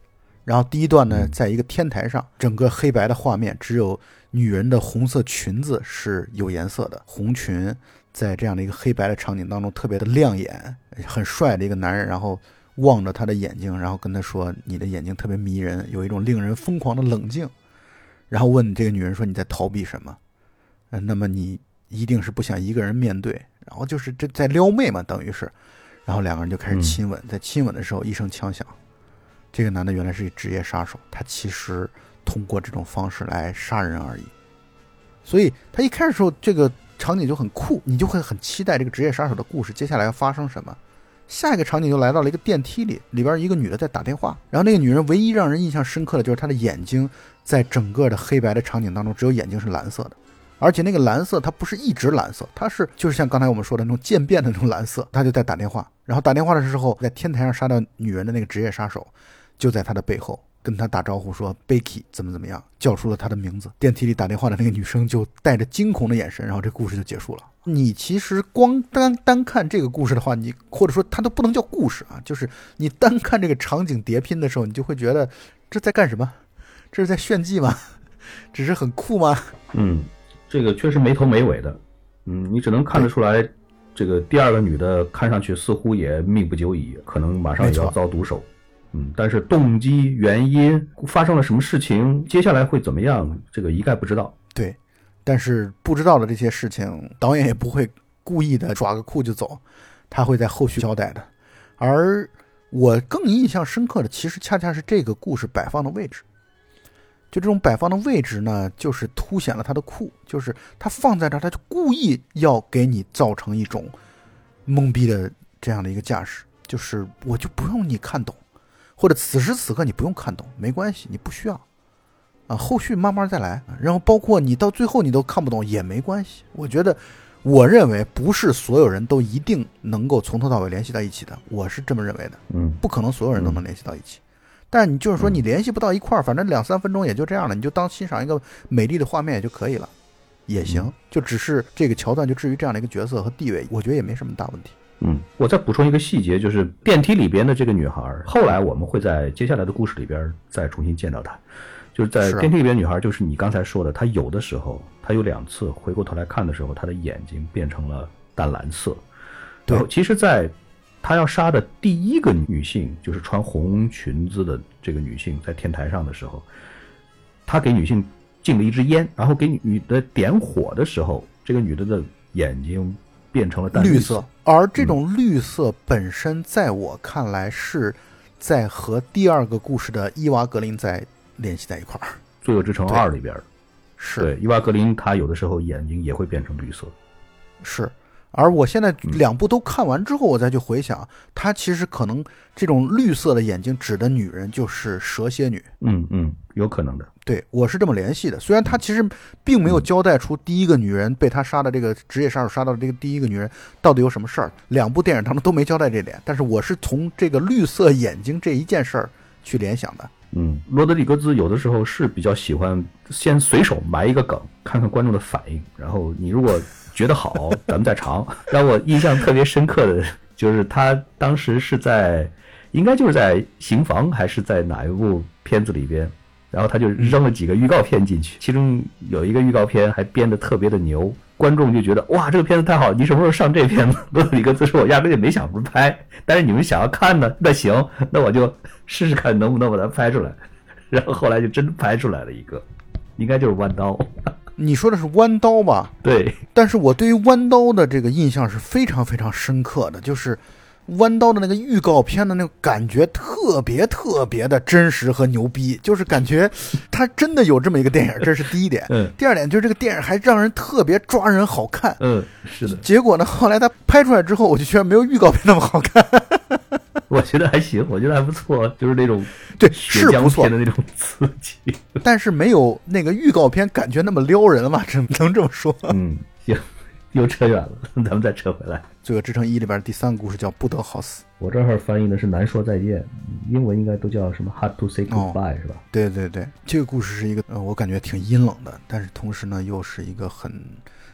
然后第一段呢，嗯在一个天台上，整个黑白的画面，只有女人的红色裙子是有颜色的，红裙在这样的一个黑白的场景当中特别的亮眼，很帅的一个男人，然后望着他的眼睛，然后跟他说：“你的眼睛特别迷人，有一种令人疯狂的冷静。”然后问这个女人说：“你在逃避什么？”呃，那么你一定是不想一个人面对，然后就是这在撩妹嘛，等于是，然后两个人就开始嗯亲吻，在亲吻的时候一声枪响，这个男的原来是一职业杀手，他其实通过这种方式来杀人而已，所以他一开始时候这个场景就很酷，你就会很期待这个职业杀手的故事接下来要发生什么。下一个场景就来到了一个电梯里，里边一个女的在打电话，然后那个女人唯一让人印象深刻的就是她的眼睛，在整个的黑白的场景当中，只有眼睛是蓝色的。而且那个蓝色它不是一直蓝色，它是就是像刚才我们说的那种渐变的那种蓝色。他就在打电话，然后打电话的时候，在天台上杀掉女人的那个职业杀手，就在他的背后跟他打招呼说 “Becky” 怎么怎么样，叫出了他的名字。电梯里打电话的那个女生就带着惊恐的眼神，然后这故事就结束了。你其实光单单看这个故事的话，你或者说它都不能叫故事啊，就是你单看这个场景叠拼的时候，你就会觉得这在干什么？这是在炫技吗？只是很酷吗？嗯，这个确实没头没尾的。嗯，你只能看得出来，这个第二个女的看上去似乎也命不久矣，可能马上也要遭毒手。嗯，但是动机、原因、发生了什么事情，接下来会怎么样，这个一概不知道。对，但是不知道的这些事情，导演也不会故意的耍个酷就走，他会在后续交代的。而我更印象深刻的，其实恰恰是这个故事摆放的位置。就这种摆放的位置呢，就是凸显了它的酷，就是它放在这儿，它就故意要给你造成一种懵逼的这样的一个架势，就是我就不用你看懂，或者此时此刻你不用看懂，没关系，你不需要。啊，后续慢慢再来。然后包括你到最后你都看不懂也没关系。我觉得，我认为不是所有人都一定能够从头到尾联系到一起的，我是这么认为的。嗯不可能所有人都能联系到一起。但你就是说你联系不到一块儿，反正两三分钟也就这样了，你就当欣赏一个美丽的画面也就可以了，也行。就只是这个桥段就至于这样的一个角色和地位，我觉得也没什么大问题。嗯，我再补充一个细节，就是电梯里边的这个女孩儿，后来我们会在接下来的故事里边再重新见到她。就是在电梯里边，女孩就是你刚才说的，她有的时候，她有两次回过头来看的时候，她的眼睛变成了淡蓝色。对其实，在她要杀的第一个女性，就是穿红裙子的这个女性，在天台上的时候，他给女性敬了一支烟，然后给女的点火的时候，这个女的的眼睛变成了淡绿色。色，而这种绿色本身，在我看来是在和第二个故事的伊娃格林在联系在一块儿。罪恶之城二》里边儿，是。对伊娃格林，她有的时候眼睛也会变成绿色。是，而我现在两部都看完之后，我再去回想，他其实可能这种绿色的眼睛指的女人就是蛇蝎女。嗯嗯，有可能的。对我是这么联系的，虽然他其实并没有交代出第一个女人被他杀的这个职业杀手杀到的这个第一个女人到底有什么事儿，两部电影当中都没交代这点，但是我是从这个绿色眼睛这一件事儿去联想的。嗯，罗德里格兹有的时候是比较喜欢先随手埋一个梗，看看观众的反应，然后你如果觉得好，咱们再尝。让我印象特别深刻的就是他当时是在，应该就是在《刑房》还是在哪一部片子里边，然后他就扔了几个预告片进去，其中有一个预告片还编得特别的牛，观众就觉得哇，这个片子太好，你什么时候上这片子？罗德里格兹说，我压根就没想着拍，但是你们想要看呢，那行，那我就试试看能不能把它拍出来。然后后来就真拍出来了一个，应该就是弯刀。你说的是弯刀吧？对，但是我对于弯刀的这个印象是非常非常深刻的，就是弯刀的那个预告片的那个感觉特别特别的真实和牛逼，就是感觉他真的有这么一个电影，这是第一点。嗯第二点就是这个电影还让人特别抓人好看。嗯，是的，结果呢，后来他拍出来之后，我就觉得没有预告片那么好看。我觉得还行，我觉得还不错，就是那种对，是不错，的那种刺激。但是没有那个预告片感觉那么撩人了吧？只能这么说。嗯，行，又扯远了，咱们再扯回来。《罪恶之城一》里边第三个故事叫不得好死。我这儿翻译的是难说再见，英文应该都叫什么 hard to say 哦 goodbye、是吧？对对对，这个故事是一个呃，我感觉挺阴冷的，但是同时呢，又是一个很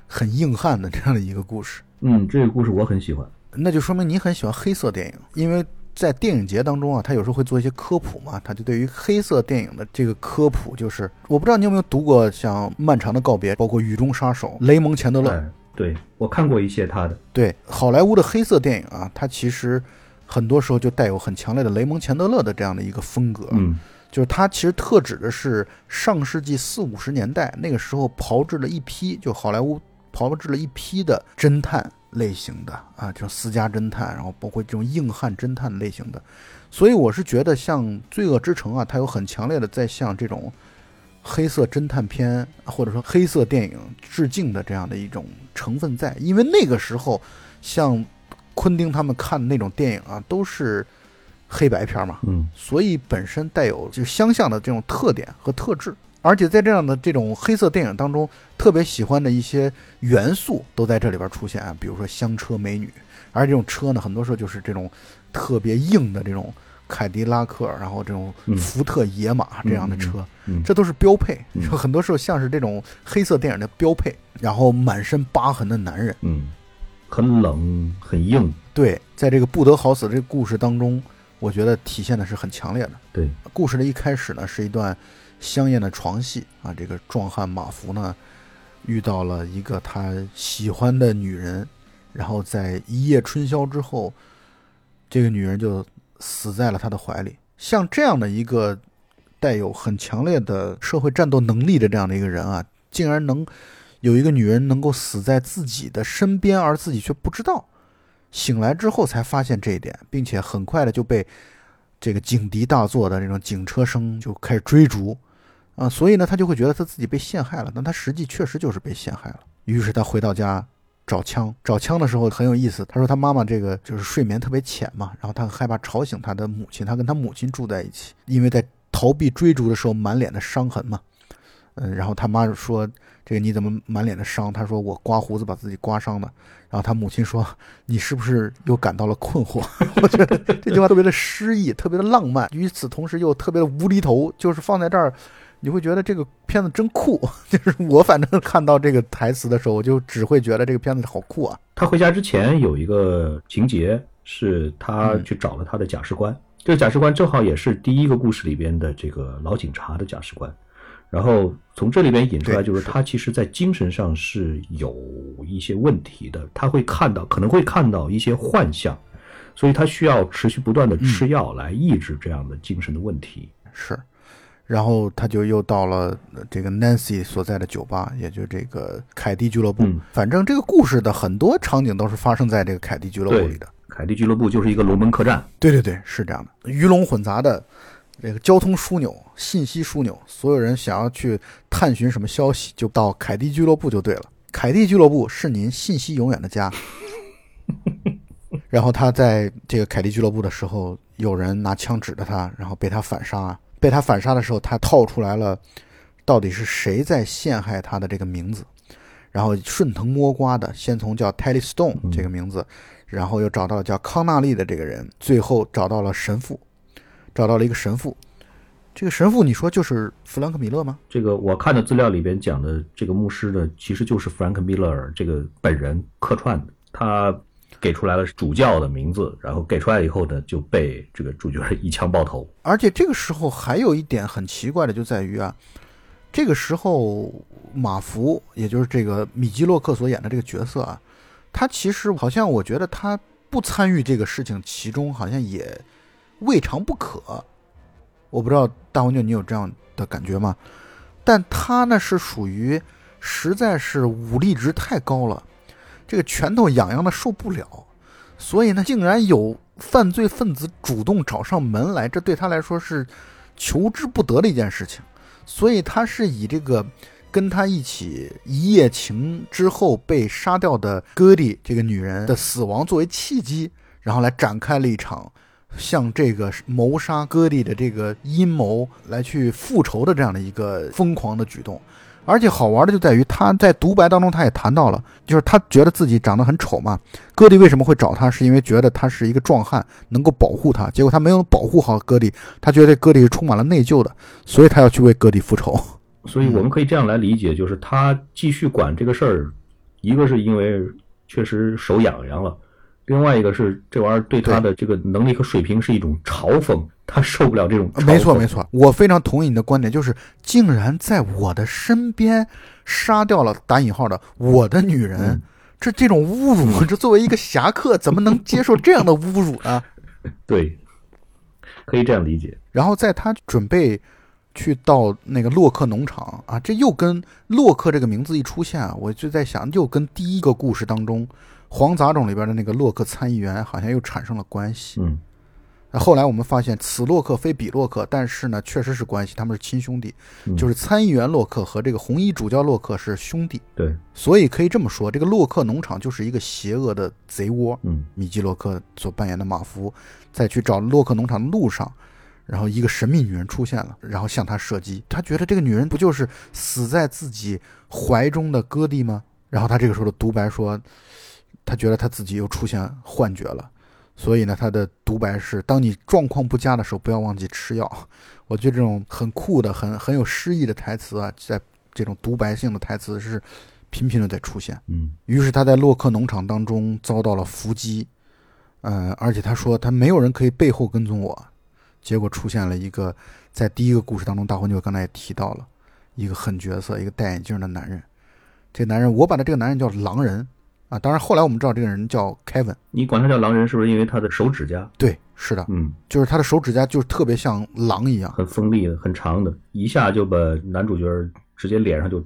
很硬汉的这样的一个故事。嗯，这个故事我很喜欢。那就说明你很喜欢黑色电影，因为在电影节当中啊，他有时候会做一些科普嘛，他就对于黑色电影的这个科普，就是我不知道你有没有读过像《漫长的告别》，包括《雨中杀手》、雷蒙·钱德勒，哎，对我看过一些他的，对好莱坞的黑色电影啊，它其实很多时候就带有很强烈的雷蒙·钱德勒的这样的一个风格，嗯。就是它其实特指的是上世纪四五十年代那个时候炮制了一批，就好莱坞炮制了一批的侦探类型的啊，这种私家侦探，然后包括这种硬汉侦探类型的。所以我是觉得像《罪恶之城》啊，它有很强烈的在向这种黑色侦探片或者说黑色电影致敬的这样的一种成分在，因为那个时候像昆汀他们看的那种电影啊，都是黑白片嘛，嗯。所以本身带有就相像的这种特点和特质，而且在这样的这种黑色电影当中，特别喜欢的一些元素都在这里边出现啊，比如说香车美女，而这种车呢，很多时候就是这种特别硬的这种凯迪拉克，然后这种嗯。福特野马这样的车，嗯，这都是标配，嗯。就很多时候像是这种黑色电影的标配，然后满身疤痕的男人。嗯，很冷很硬，对，在这个不得好死这个故事当中，我觉得体现的是很强烈的。对，故事的一开始呢，是一段香艳的床戏啊。这个壮汉马福呢，遇到了一个他喜欢的女人，然后在一夜春宵之后，这个女人就死在了他的怀里。像这样的一个带有很强烈的社会战斗能力的这样的一个人啊，竟然能有一个女人能够死在自己的身边，而自己却不知道。醒来之后才发现这一点，并且很快的就被这个警笛大作的这种警车声就开始追逐，啊，所以呢，他就会觉得他自己被陷害了，但他实际确实就是被陷害了。于是他回到家找枪，找枪的时候很有意思，他说他妈妈这个就是睡眠特别浅嘛，然后他害怕吵醒他的母亲，他跟他母亲住在一起，因为在逃避追逐的时候满脸的伤痕嘛，嗯，然后他妈说这个你怎么满脸的伤？他说我刮胡子把自己刮伤的。然后他母亲说：“你是不是又感到了困惑？” 我觉得这句话特别的诗意，特别的浪漫，与此同时又特别的无厘头。就是放在这儿，你会觉得这个片子真酷。就是我反正看到这个台词的时候，我就只会觉得这个片子好酷啊。他回家之前有一个情节是他嗯去找了他的假释官，这个假释官正好也是第一个故事里边的这个老警察的假释官。然后从这里边引出来，就是他其实在精神上是有一些问题的，他会看到可能会看到一些幻象，所以他需要持续不断的吃药来抑制这样的精神的问题。是，然后他就又到了呃这个 Nancy 所在的酒吧，也就是这个凯蒂俱乐部。嗯反正这个故事的很多场景都是发生在这个凯蒂俱乐部里的。凯蒂俱乐部就是一个龙门客栈，对对对，是这样的，鱼龙混杂的这个交通枢纽、信息枢纽，所有人想要去探寻什么消息，就到凯蒂俱乐部就对了。凯蒂俱乐部是您信息永远的家。然后他在这个凯蒂俱乐部的时候，有人拿枪指着他，然后被他反杀。被他反杀的时候，他套出来了，到底是谁在陷害他的这个名字。然后顺藤摸瓜的，先从叫 Telly Stone 嗯这个名字，然后又找到了叫康纳利的这个人，最后找到了神父，找到了一个神父。这个神父，你说就是弗兰克·米勒吗？这个我看的资料里边讲的这个牧师呢，其实就是弗兰克·米勒尔这个本人客串的。他给出来了主教的名字，然后给出来以后呢，就被这个主角一枪爆头。而且这个时候还有一点很奇怪的，就在于啊，这个时候马福，也就是这个米基洛克所演的这个角色啊，他其实好像我觉得他不参与这个事情其中，好像也未尝不可。我不知道大黄牛，你有这样的感觉吗？但他呢是属于实在是武力值太高了，这个拳头痒痒的受不了，所以呢，竟然有犯罪分子主动找上门来，这对他来说是求之不得的一件事情。所以他是以这个跟他一起一夜情之后被杀掉的戈迪这个女人的死亡作为契机，然后来展开了一场向这个谋杀戈迪的这个阴谋来去复仇的这样的一个疯狂的举动。而且好玩的就在于他在独白当中他也谈到了，就是他觉得自己长得很丑嘛，戈迪为什么会找他，是因为觉得他是一个壮汉，能够保护他。结果他没有保护好戈迪，他觉得戈迪是充满了内疚的，所以他要去为戈迪复仇。所以我们可以这样来理解，就是他继续管这个事儿，一个是因为确实手痒痒了，另外一个是这玩意儿对他的这个能力和水平是一种嘲讽，他受不了这种。没错没错，我非常同意你的观点，就是竟然在我的身边杀掉了打引号的我的女人，嗯这这种侮辱，这作为一个侠客怎么能接受这样的侮辱呢？对，可以这样理解。然后在他准备去到那个洛克农场啊，这又跟洛克这个名字一出现啊，我就在想，又跟第一个故事当中黄杂种里边的那个洛克参议员好像又产生了关系。嗯那后来我们发现，此洛克非彼洛克，但是呢，确实是关系，他们是亲兄弟，嗯就是参议员洛克和这个红衣主教洛克是兄弟，对，所以可以这么说，这个洛克农场就是一个邪恶的贼窝。嗯米基洛克所扮演的马夫，在去找洛克农场的路上，然后一个神秘女人出现了，然后向他射击。他觉得这个女人不就是死在自己怀中的戈蒂吗？然后他这个时候的独白说，他觉得他自己又出现幻觉了。所以呢，他的独白是：当你状况不佳的时候，不要忘记吃药。我觉得这种很酷的、很很有诗意的台词啊，在这种独白性的台词是频频的在出现。嗯于是他在洛克农场当中遭到了伏击，呃，而且他说他没有人可以背后跟踪我，结果出现了一个在第一个故事当中，大黄牛刚才也提到了一个狠角色，一个戴眼镜的男人。这男人，我把他这个男人叫狼人啊，当然后来我们知道这个人叫 Kevin，你管他叫狼人，是不是因为他的手指甲？对，是的，嗯，就是他的手指甲就是特别像狼一样，很锋利的，很长的，一下就把男主角直接脸上就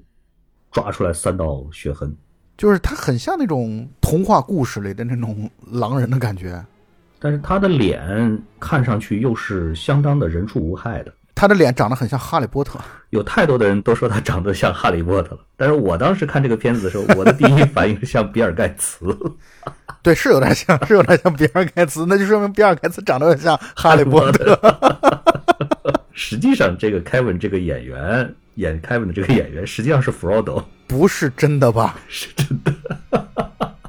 抓出来三道血痕。就是他很像那种童话故事里的那种狼人的感觉。但是他的脸看上去又是相当的人畜无害的。他的脸长得很像哈利波特，有太多的人都说他长得像哈利波特了，但是我当时看这个片子的时候，我的第一反应是像比尔盖茨。对，是有点像，是有点像比尔盖茨，那就说明比尔盖茨长得很像哈利波特。实际上，这个 Kevin 这个演员演 Kevin 的这个演员，实际上是 Frodo，不是真的吧？是真的。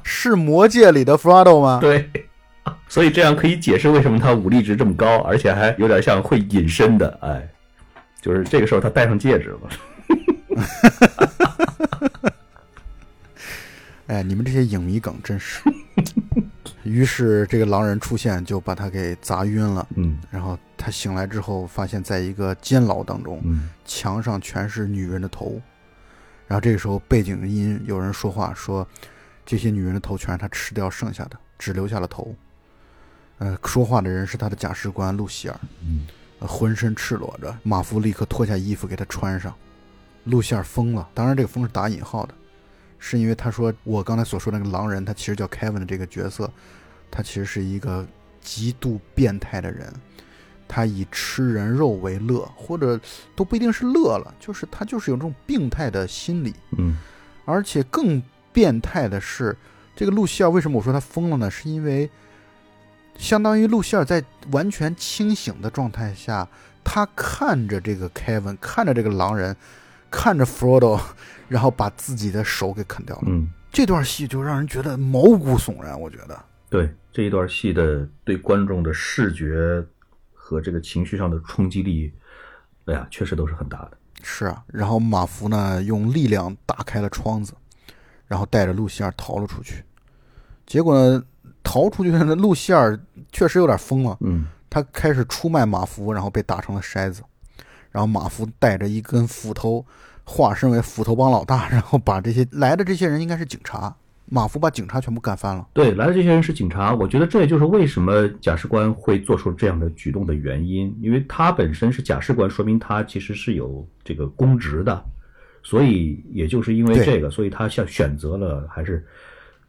是魔界里的 Frodo 吗？对，所以这样可以解释为什么他武力值这么高，而且还有点像会隐身的。哎，就是这个时候他戴上戒指了。哎，你们这些影迷梗真是。于是这个狼人出现，就把他给砸晕了。嗯然后他醒来之后，发现在一个监牢当中，嗯墙上全是女人的头。然后这个时候背景音有人说话说，这些女人的头全是他吃掉剩下的，只留下了头。呃，说话的人是他的假释官露西尔，嗯呃浑身赤裸着。马夫立刻脱下衣服给他穿上。露西尔疯了，当然这个疯是打引号的，是因为他说我刚才所说的那个狼人，他其实叫 Kevin 的这个角色，他其实是一个极度变态的人。他以吃人肉为乐，或者都不一定是乐了，就是他就是有这种病态的心理。嗯而且更变态的是，这个露西尔为什么我说他疯了呢？是因为相当于露西尔在完全清醒的状态下，他看着这个 Kevin，看着这个狼人，看着 Frodo，然后把自己的手给啃掉了。嗯，这段戏就让人觉得毛骨悚然，我觉得。对这一段戏的对观众的视觉和这个情绪上的冲击力，哎呀，确实都是很大的。是啊，然后马夫呢用力量打开了窗子，然后带着露西尔逃了出去。结果呢，逃出去的露西尔确实有点疯了，嗯，他开始出卖马夫，然后被打成了筛子，然后马夫带着一根斧头，化身为斧头帮老大，然后把这些来的这些人应该是警察，马夫把警察全部干翻了。对，来的这些人是警察，我觉得这也就是为什么假释官会做出这样的举动的原因，因为他本身是假释官，说明他其实是有这个公职的，所以也就是因为这个，所以他想选择了还是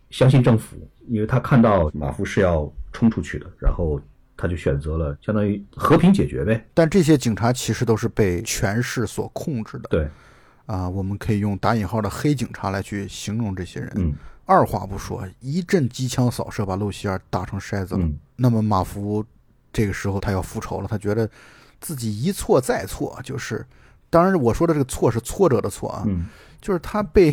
相信政府，因为他看到马夫是要冲出去的，然后他就选择了相当于和平解决呗。但这些警察其实都是被权势所控制的对，啊，我们可以用打引号的黑警察来去形容这些人。嗯二话不说，一阵机枪扫射把露西尔打成筛子了。嗯那么马夫这个时候他要复仇了，他觉得自己一错再错，就是当然我说的这个错是挫折的错啊，嗯就是他被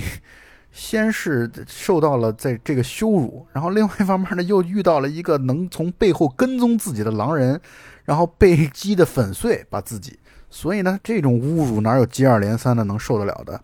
先是受到了在这个羞辱，然后另外一方面呢又遇到了一个能从背后跟踪自己的狼人，然后被击得粉碎，把自己，所以呢这种侮辱哪有接二连三的能受得了的？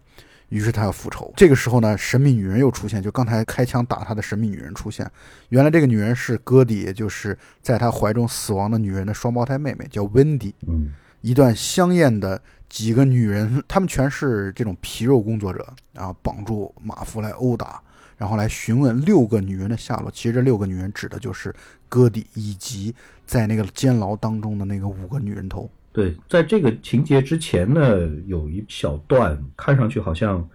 于是他要复仇。这个时候呢，神秘女人又出现，就刚才开枪打他的神秘女人出现。原来这个女人是戈迪，也就是在他怀中死亡的女人的双胞胎妹妹，叫温迪。嗯一段香艳的几个女人，她们全是这种皮肉工作者，然后绑住马夫来殴打，然后来询问六个女人的下落。其实这六个女人指的就是戈迪以及在那个监牢当中的那个五个女人头。对，在这个情节之前呢，有一小段看上去好像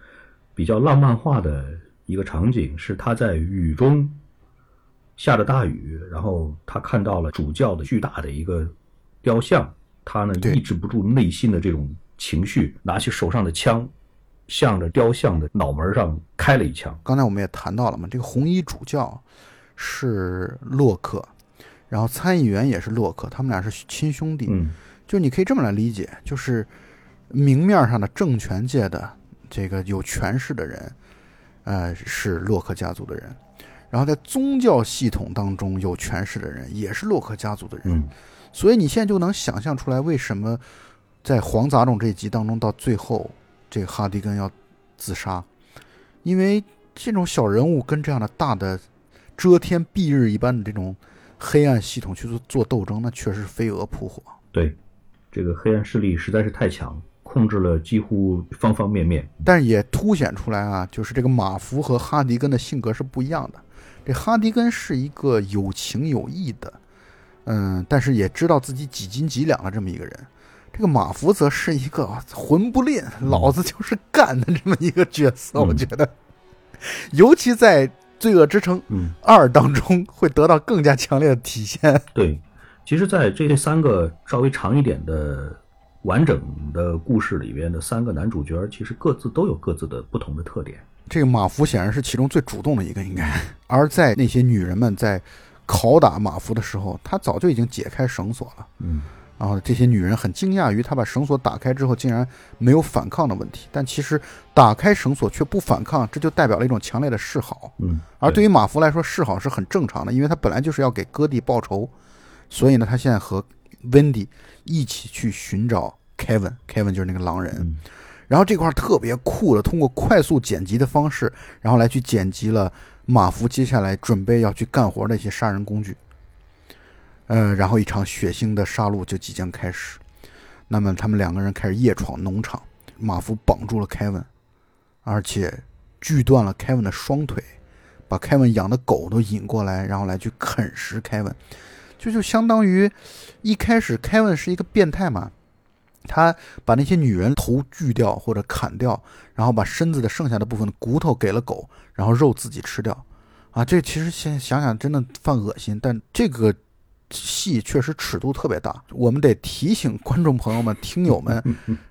比较浪漫化的一个场景，是他在雨中下着大雨，然后他看到了主教的巨大的一个雕像，他呢对抑制不住内心的这种情绪，拿起手上的枪，向着雕像的脑门上开了一枪。刚才我们也谈到了嘛，这个红衣主教是洛克，然后参议员也是洛克，他们俩是亲兄弟。嗯就你可以这么来理解，就是明面上的政权界的这个有权势的人，呃，是洛克家族的人；然后在宗教系统当中有权势的人，也是洛克家族的人。嗯所以你现在就能想象出来，为什么在黄杂种这一集当中，到最后这个哈迪根要自杀，因为这种小人物跟这样的大的遮天蔽日一般的这种黑暗系统去做做斗争，那确实是飞蛾扑火。对，这个黑暗势力实在是太强，控制了几乎方方面面。但也凸显出来啊，就是这个马福和哈迪根的性格是不一样的。这哈迪根是一个有情有义的，嗯，但是也知道自己几斤几两的这么一个人。这个马福则是一个魂不吝，老子就是干的这么一个角色。嗯我觉得，尤其在《罪恶之城嗯。二》当中，会得到更加强烈的体现。对，其实，在这三个稍微长一点的完整的故事里边的三个男主角，其实各自都有各自的不同的特点。这个马福显然是其中最主动的一个，应该。而在那些女人们在拷打马福的时候，他早就已经解开绳索了。嗯然后这些女人很惊讶于他把绳索打开之后竟然没有反抗的问题，但其实打开绳索却不反抗，这就代表了一种强烈的示好。嗯，而对于马福来说，示好是很正常的，因为他本来就是要给哥弟报仇，所以呢，他现在和温迪一起去寻找 Kevin，Kevin 就是那个狼人。嗯然后这块儿特别酷的，通过快速剪辑的方式，然后来去剪辑了马福接下来准备要去干活的一些杀人工具。呃，然后一场血腥的杀戮就即将开始。那么他们两个人开始夜闯农场，马夫绑住了凯文，而且锯断了凯文的双腿，把凯文养的狗都引过来，然后来去啃食凯文。就就相当于一开始凯文是一个变态嘛，他把那些女人头锯掉或者砍掉，然后把身子的剩下的部分骨头给了狗，然后肉自己吃掉。啊，这其实现在想想真的犯恶心，但这个戏确实尺度特别大，我们得提醒观众朋友们、听友们，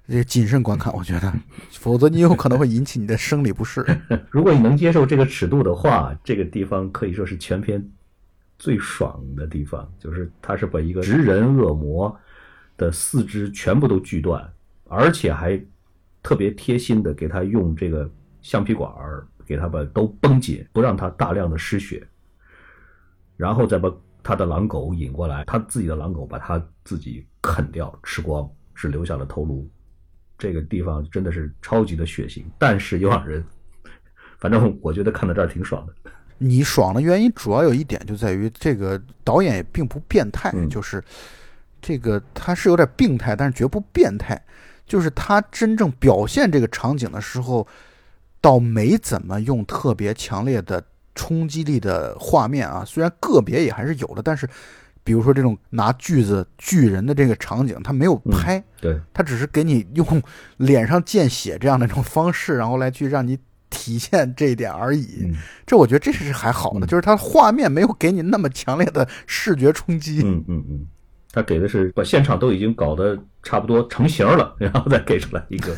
这谨慎观看，我觉得，否则你有可能会引起你的生理不适。如果你能接受这个尺度的话，这个地方可以说是全片最爽的地方，就是他是把一个食人恶魔的四肢全部都锯断，而且还特别贴心的给他用这个橡皮管儿给他把都绷紧，不让他大量的失血，然后再把他的狼狗引过来，他自己的狼狗把他自己啃掉吃光，只留下了头颅。这个地方真的是超级的血腥，但是又让人，反正我觉得看到这儿挺爽的。你爽的原因主要有一点就在于这个导演也并不变态，就是这个他是有点病态，但是绝不变态。就是他真正表现这个场景的时候，倒没怎么用特别强烈的冲击力的画面啊，虽然个别也还是有的，但是比如说这种拿锯子锯人的这个场景，他没有拍，对，他只是给你用脸上见血这样的一种方式，然后来去让你体现这一点而已。嗯。这我觉得这是还好的，嗯。就是它画面没有给你那么强烈的视觉冲击。嗯嗯嗯，他给的是把现场都已经搞得差不多成型了，然后再给出来一个，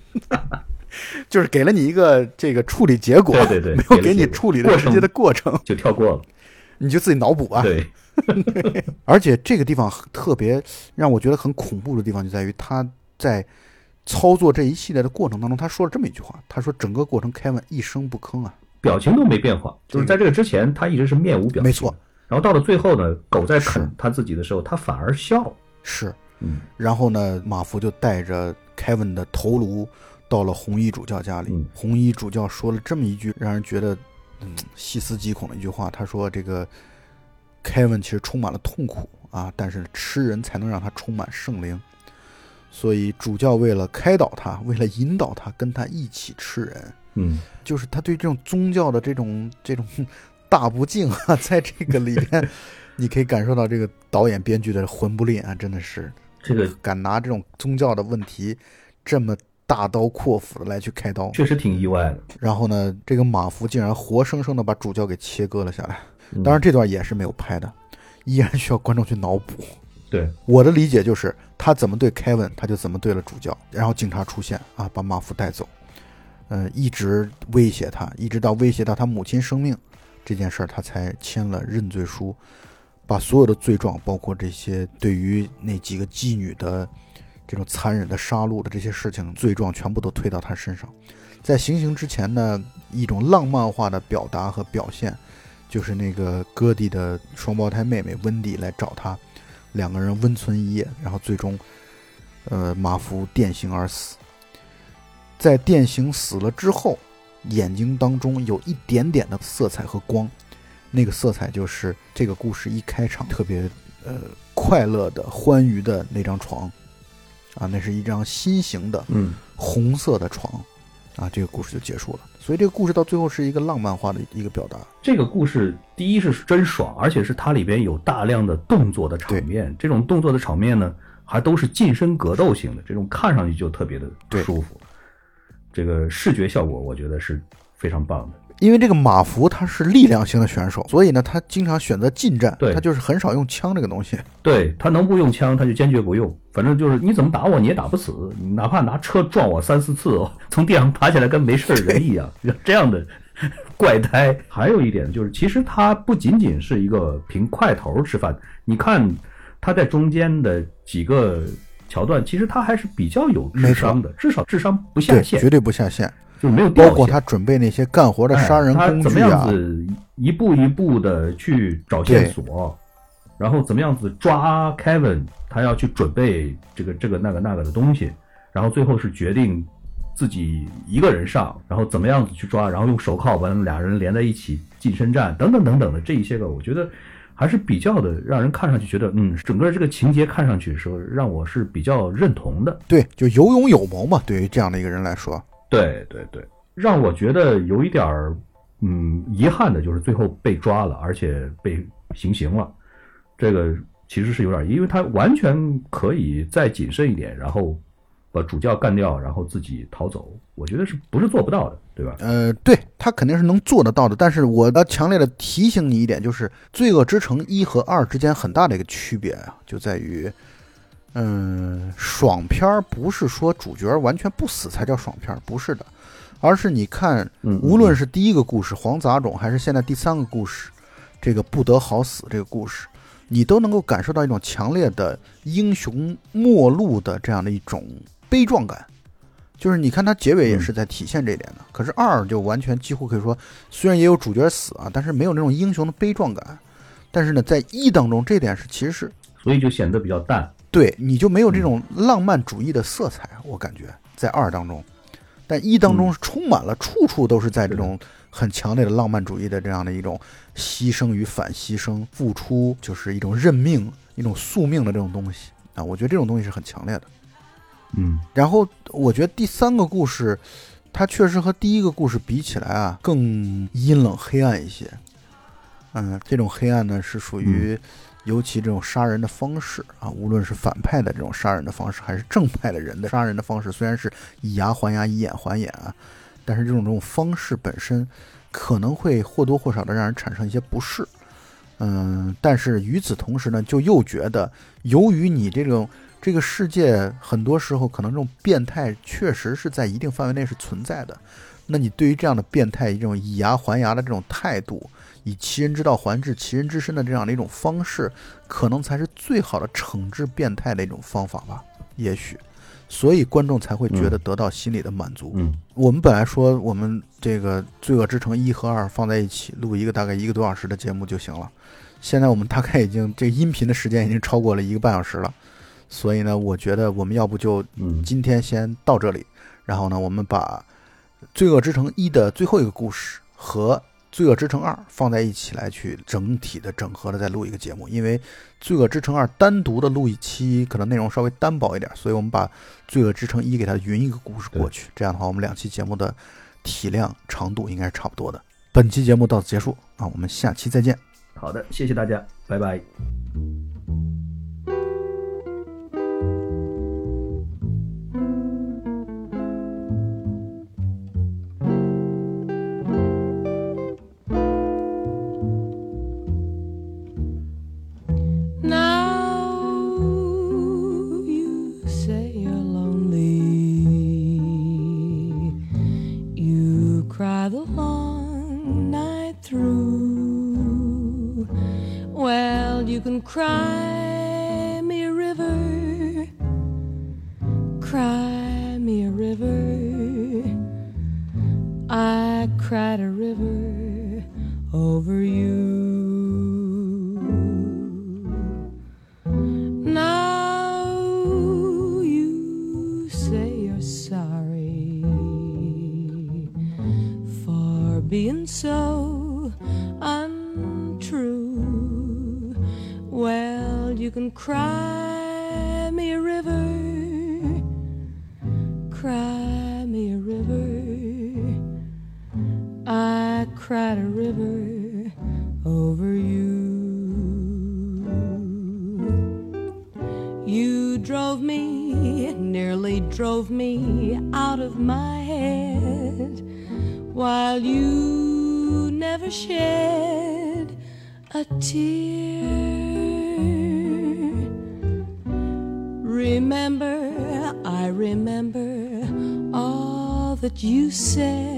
就是给了你一个这个处理结果，对对对没有给你处理的直接的过程，就跳过了。你就自己脑补吧。对，而且这个地方特别让我觉得很恐怖的地方就在于他在操作这一系列的过程当中，他说了这么一句话：“他说整个过程凯文一声不吭啊。表情都没变化，就是在这个之前，他一直是面无”表情。没错，，然后到了最后呢，狗在啃他自己的时候，他反而笑。是。嗯然后呢，马福就带着凯文的头颅到了红衣主教家里。嗯红衣主教说了这么一句让人觉得嗯细思极恐的一句话，他说：“这个凯文其实充满了痛苦啊，但是吃人才能让他充满圣灵。所以主教为了开导他，为了引导他跟他一起吃人，嗯，就是他对这种宗教的这种这种 大不敬啊，在这个里边，你可以感受到这个导演编剧的魂不吝啊，真的是。”这个敢拿这种宗教的问题这么大刀阔斧的来去开刀，确实挺意外的。然后呢，这个马夫竟然活生生的把主教给切割了下来。嗯当然，这段也是没有拍的，依然需要观众去脑补。对，我的理解就是，他怎么对凯文，他就怎么对了主教。然后警察出现啊，把马夫带走，嗯、一直威胁他，一直到威胁到他母亲生命这件事儿，他才签了认罪书，把所有的罪状，包括这些对于那几个妓女的这种残忍的杀戮的这些事情，罪状全部都推到他身上。在行刑之前呢，一种浪漫化的表达和表现，就是那个戈迪的双胞胎妹妹温迪来找他，两个人温存一夜，然后最终，呃，马福电刑而死。在电刑死了之后，眼睛当中有一点点的色彩和光，那个色彩就是这个故事一开场特别呃快乐的、欢愉的那张床，啊，那是一张新型的嗯，红色的床，啊，这个故事就结束了。所以这个故事到最后是一个浪漫化的一个表达。这个故事第一是真爽，而且是它里边有大量的动作的场面，这种动作的场面呢，还都是近身格斗型的，这种看上去就特别的舒服。这个视觉效果，我觉得是非常棒的。因为这个马福他是力量型的选手，所以呢，他经常选择近战，对他就是很少用枪这个东西。对他能不用枪，他就坚决不用。反正就是你怎么打我，你也打不死，你哪怕拿车撞我三四次哦，从地上爬起来跟没事人一样，这样的 怪胎。还有一点就是，其实他不仅仅是一个凭块头吃饭，你看他在中间的几个桥段，其实他还是比较有智商的，至少智商不下对，线，绝对不下线。就是没有包括他准备那些干活的哎杀人他工具怎么样啊，子一步一步的去找线索，然后怎么样子抓 Kevin，他要去准备这个这个那个那个的东西，然后最后是决定自己一个人上，然后怎么样子去抓，然后用手铐把俩人连在一起近身战等等等等的这一些个，我觉得还是比较的让人看上去觉得，嗯，整个这个情节看上去是让我是比较认同的。对，就有勇有谋嘛。对于这样的一个人来说，对对对，让我觉得有一点儿嗯遗憾的就是最后被抓了，而且被行刑了。这个其实是有点，因为他完全可以再谨慎一点，然后把主教干掉，然后自己逃走。我觉得是不是做不到的，对吧？呃，对他肯定是能做得到的。但是我要强烈的提醒你一点，就是《罪恶之城》一和二之间很大的一个区别啊，就在于，嗯，爽片儿不是说主角完全不死才叫爽片儿，不是的，而是你看，嗯，无论是第一个故事黄杂种，还是现在第三个故事，这个不得好死这个故事，你都能够感受到一种强烈的英雄末路的这样的一种悲壮感。就是你看它结尾也是在体现这一点的，可是二就完全几乎可以说，虽然也有主角死啊，但是没有那种英雄的悲壮感。但是呢，在一当中，这点是其实是所以就显得比较淡。对，你就没有这种浪漫主义的色彩，我感觉在二当中，但一当中充满了，处处都是在这种很强烈的浪漫主义的这样的一种牺牲与反牺牲、付出，就是一种认命、一种宿命的这种东西啊。我觉得这种东西是很强烈的。嗯，然后我觉得第三个故事，它确实和第一个故事比起来啊，更阴冷黑暗一些。嗯，这种黑暗呢，是属于尤其这种杀人的方式啊，无论是反派的这种杀人的方式，还是正派的人的杀人的方式，虽然是以牙还牙，以眼还眼啊，但是这种这种方式本身可能会或多或少的让人产生一些不适。嗯，但是与此同时呢，就又觉得，由于你这种这个世界很多时候可能这种变态确实是在一定范围内是存在的，那你对于这样的变态，这种以牙还牙的这种态度，以其人之道还治其人之身的这样的一种方式，可能才是最好的惩治变态的一种方法吧？也许，所以观众才会觉得得到心理的满足。嗯，我们本来说我们这个《罪恶之城》一和二放在一起录一个大概一个多小时的节目就行了，现在我们大概已经这个音频的时间已经超过了一个半小时了，所以呢，我觉得我们要不就嗯今天先到这里，然后呢，我们把《罪恶之城一》的最后一个故事和《罪恶之城二》放在一起来去整体的整合了再录一个节目，因为《罪恶之城二》单独的录一期可能内容稍微单薄一点，所以我们把《罪恶之城一》给它匀一个故事过去，这样的话，我们两期节目的体量长度应该是差不多的。本期节目到此结束啊，我们下期再见。好的，谢谢大家，拜拜。Can cry me a river. Cry me a river. I cried a river over you. Now you say you're sorry for being so can cry me a river, cry me a river. I cried a river over you. You drove me, nearly drove me out of my head, while you never shed a tear. you said.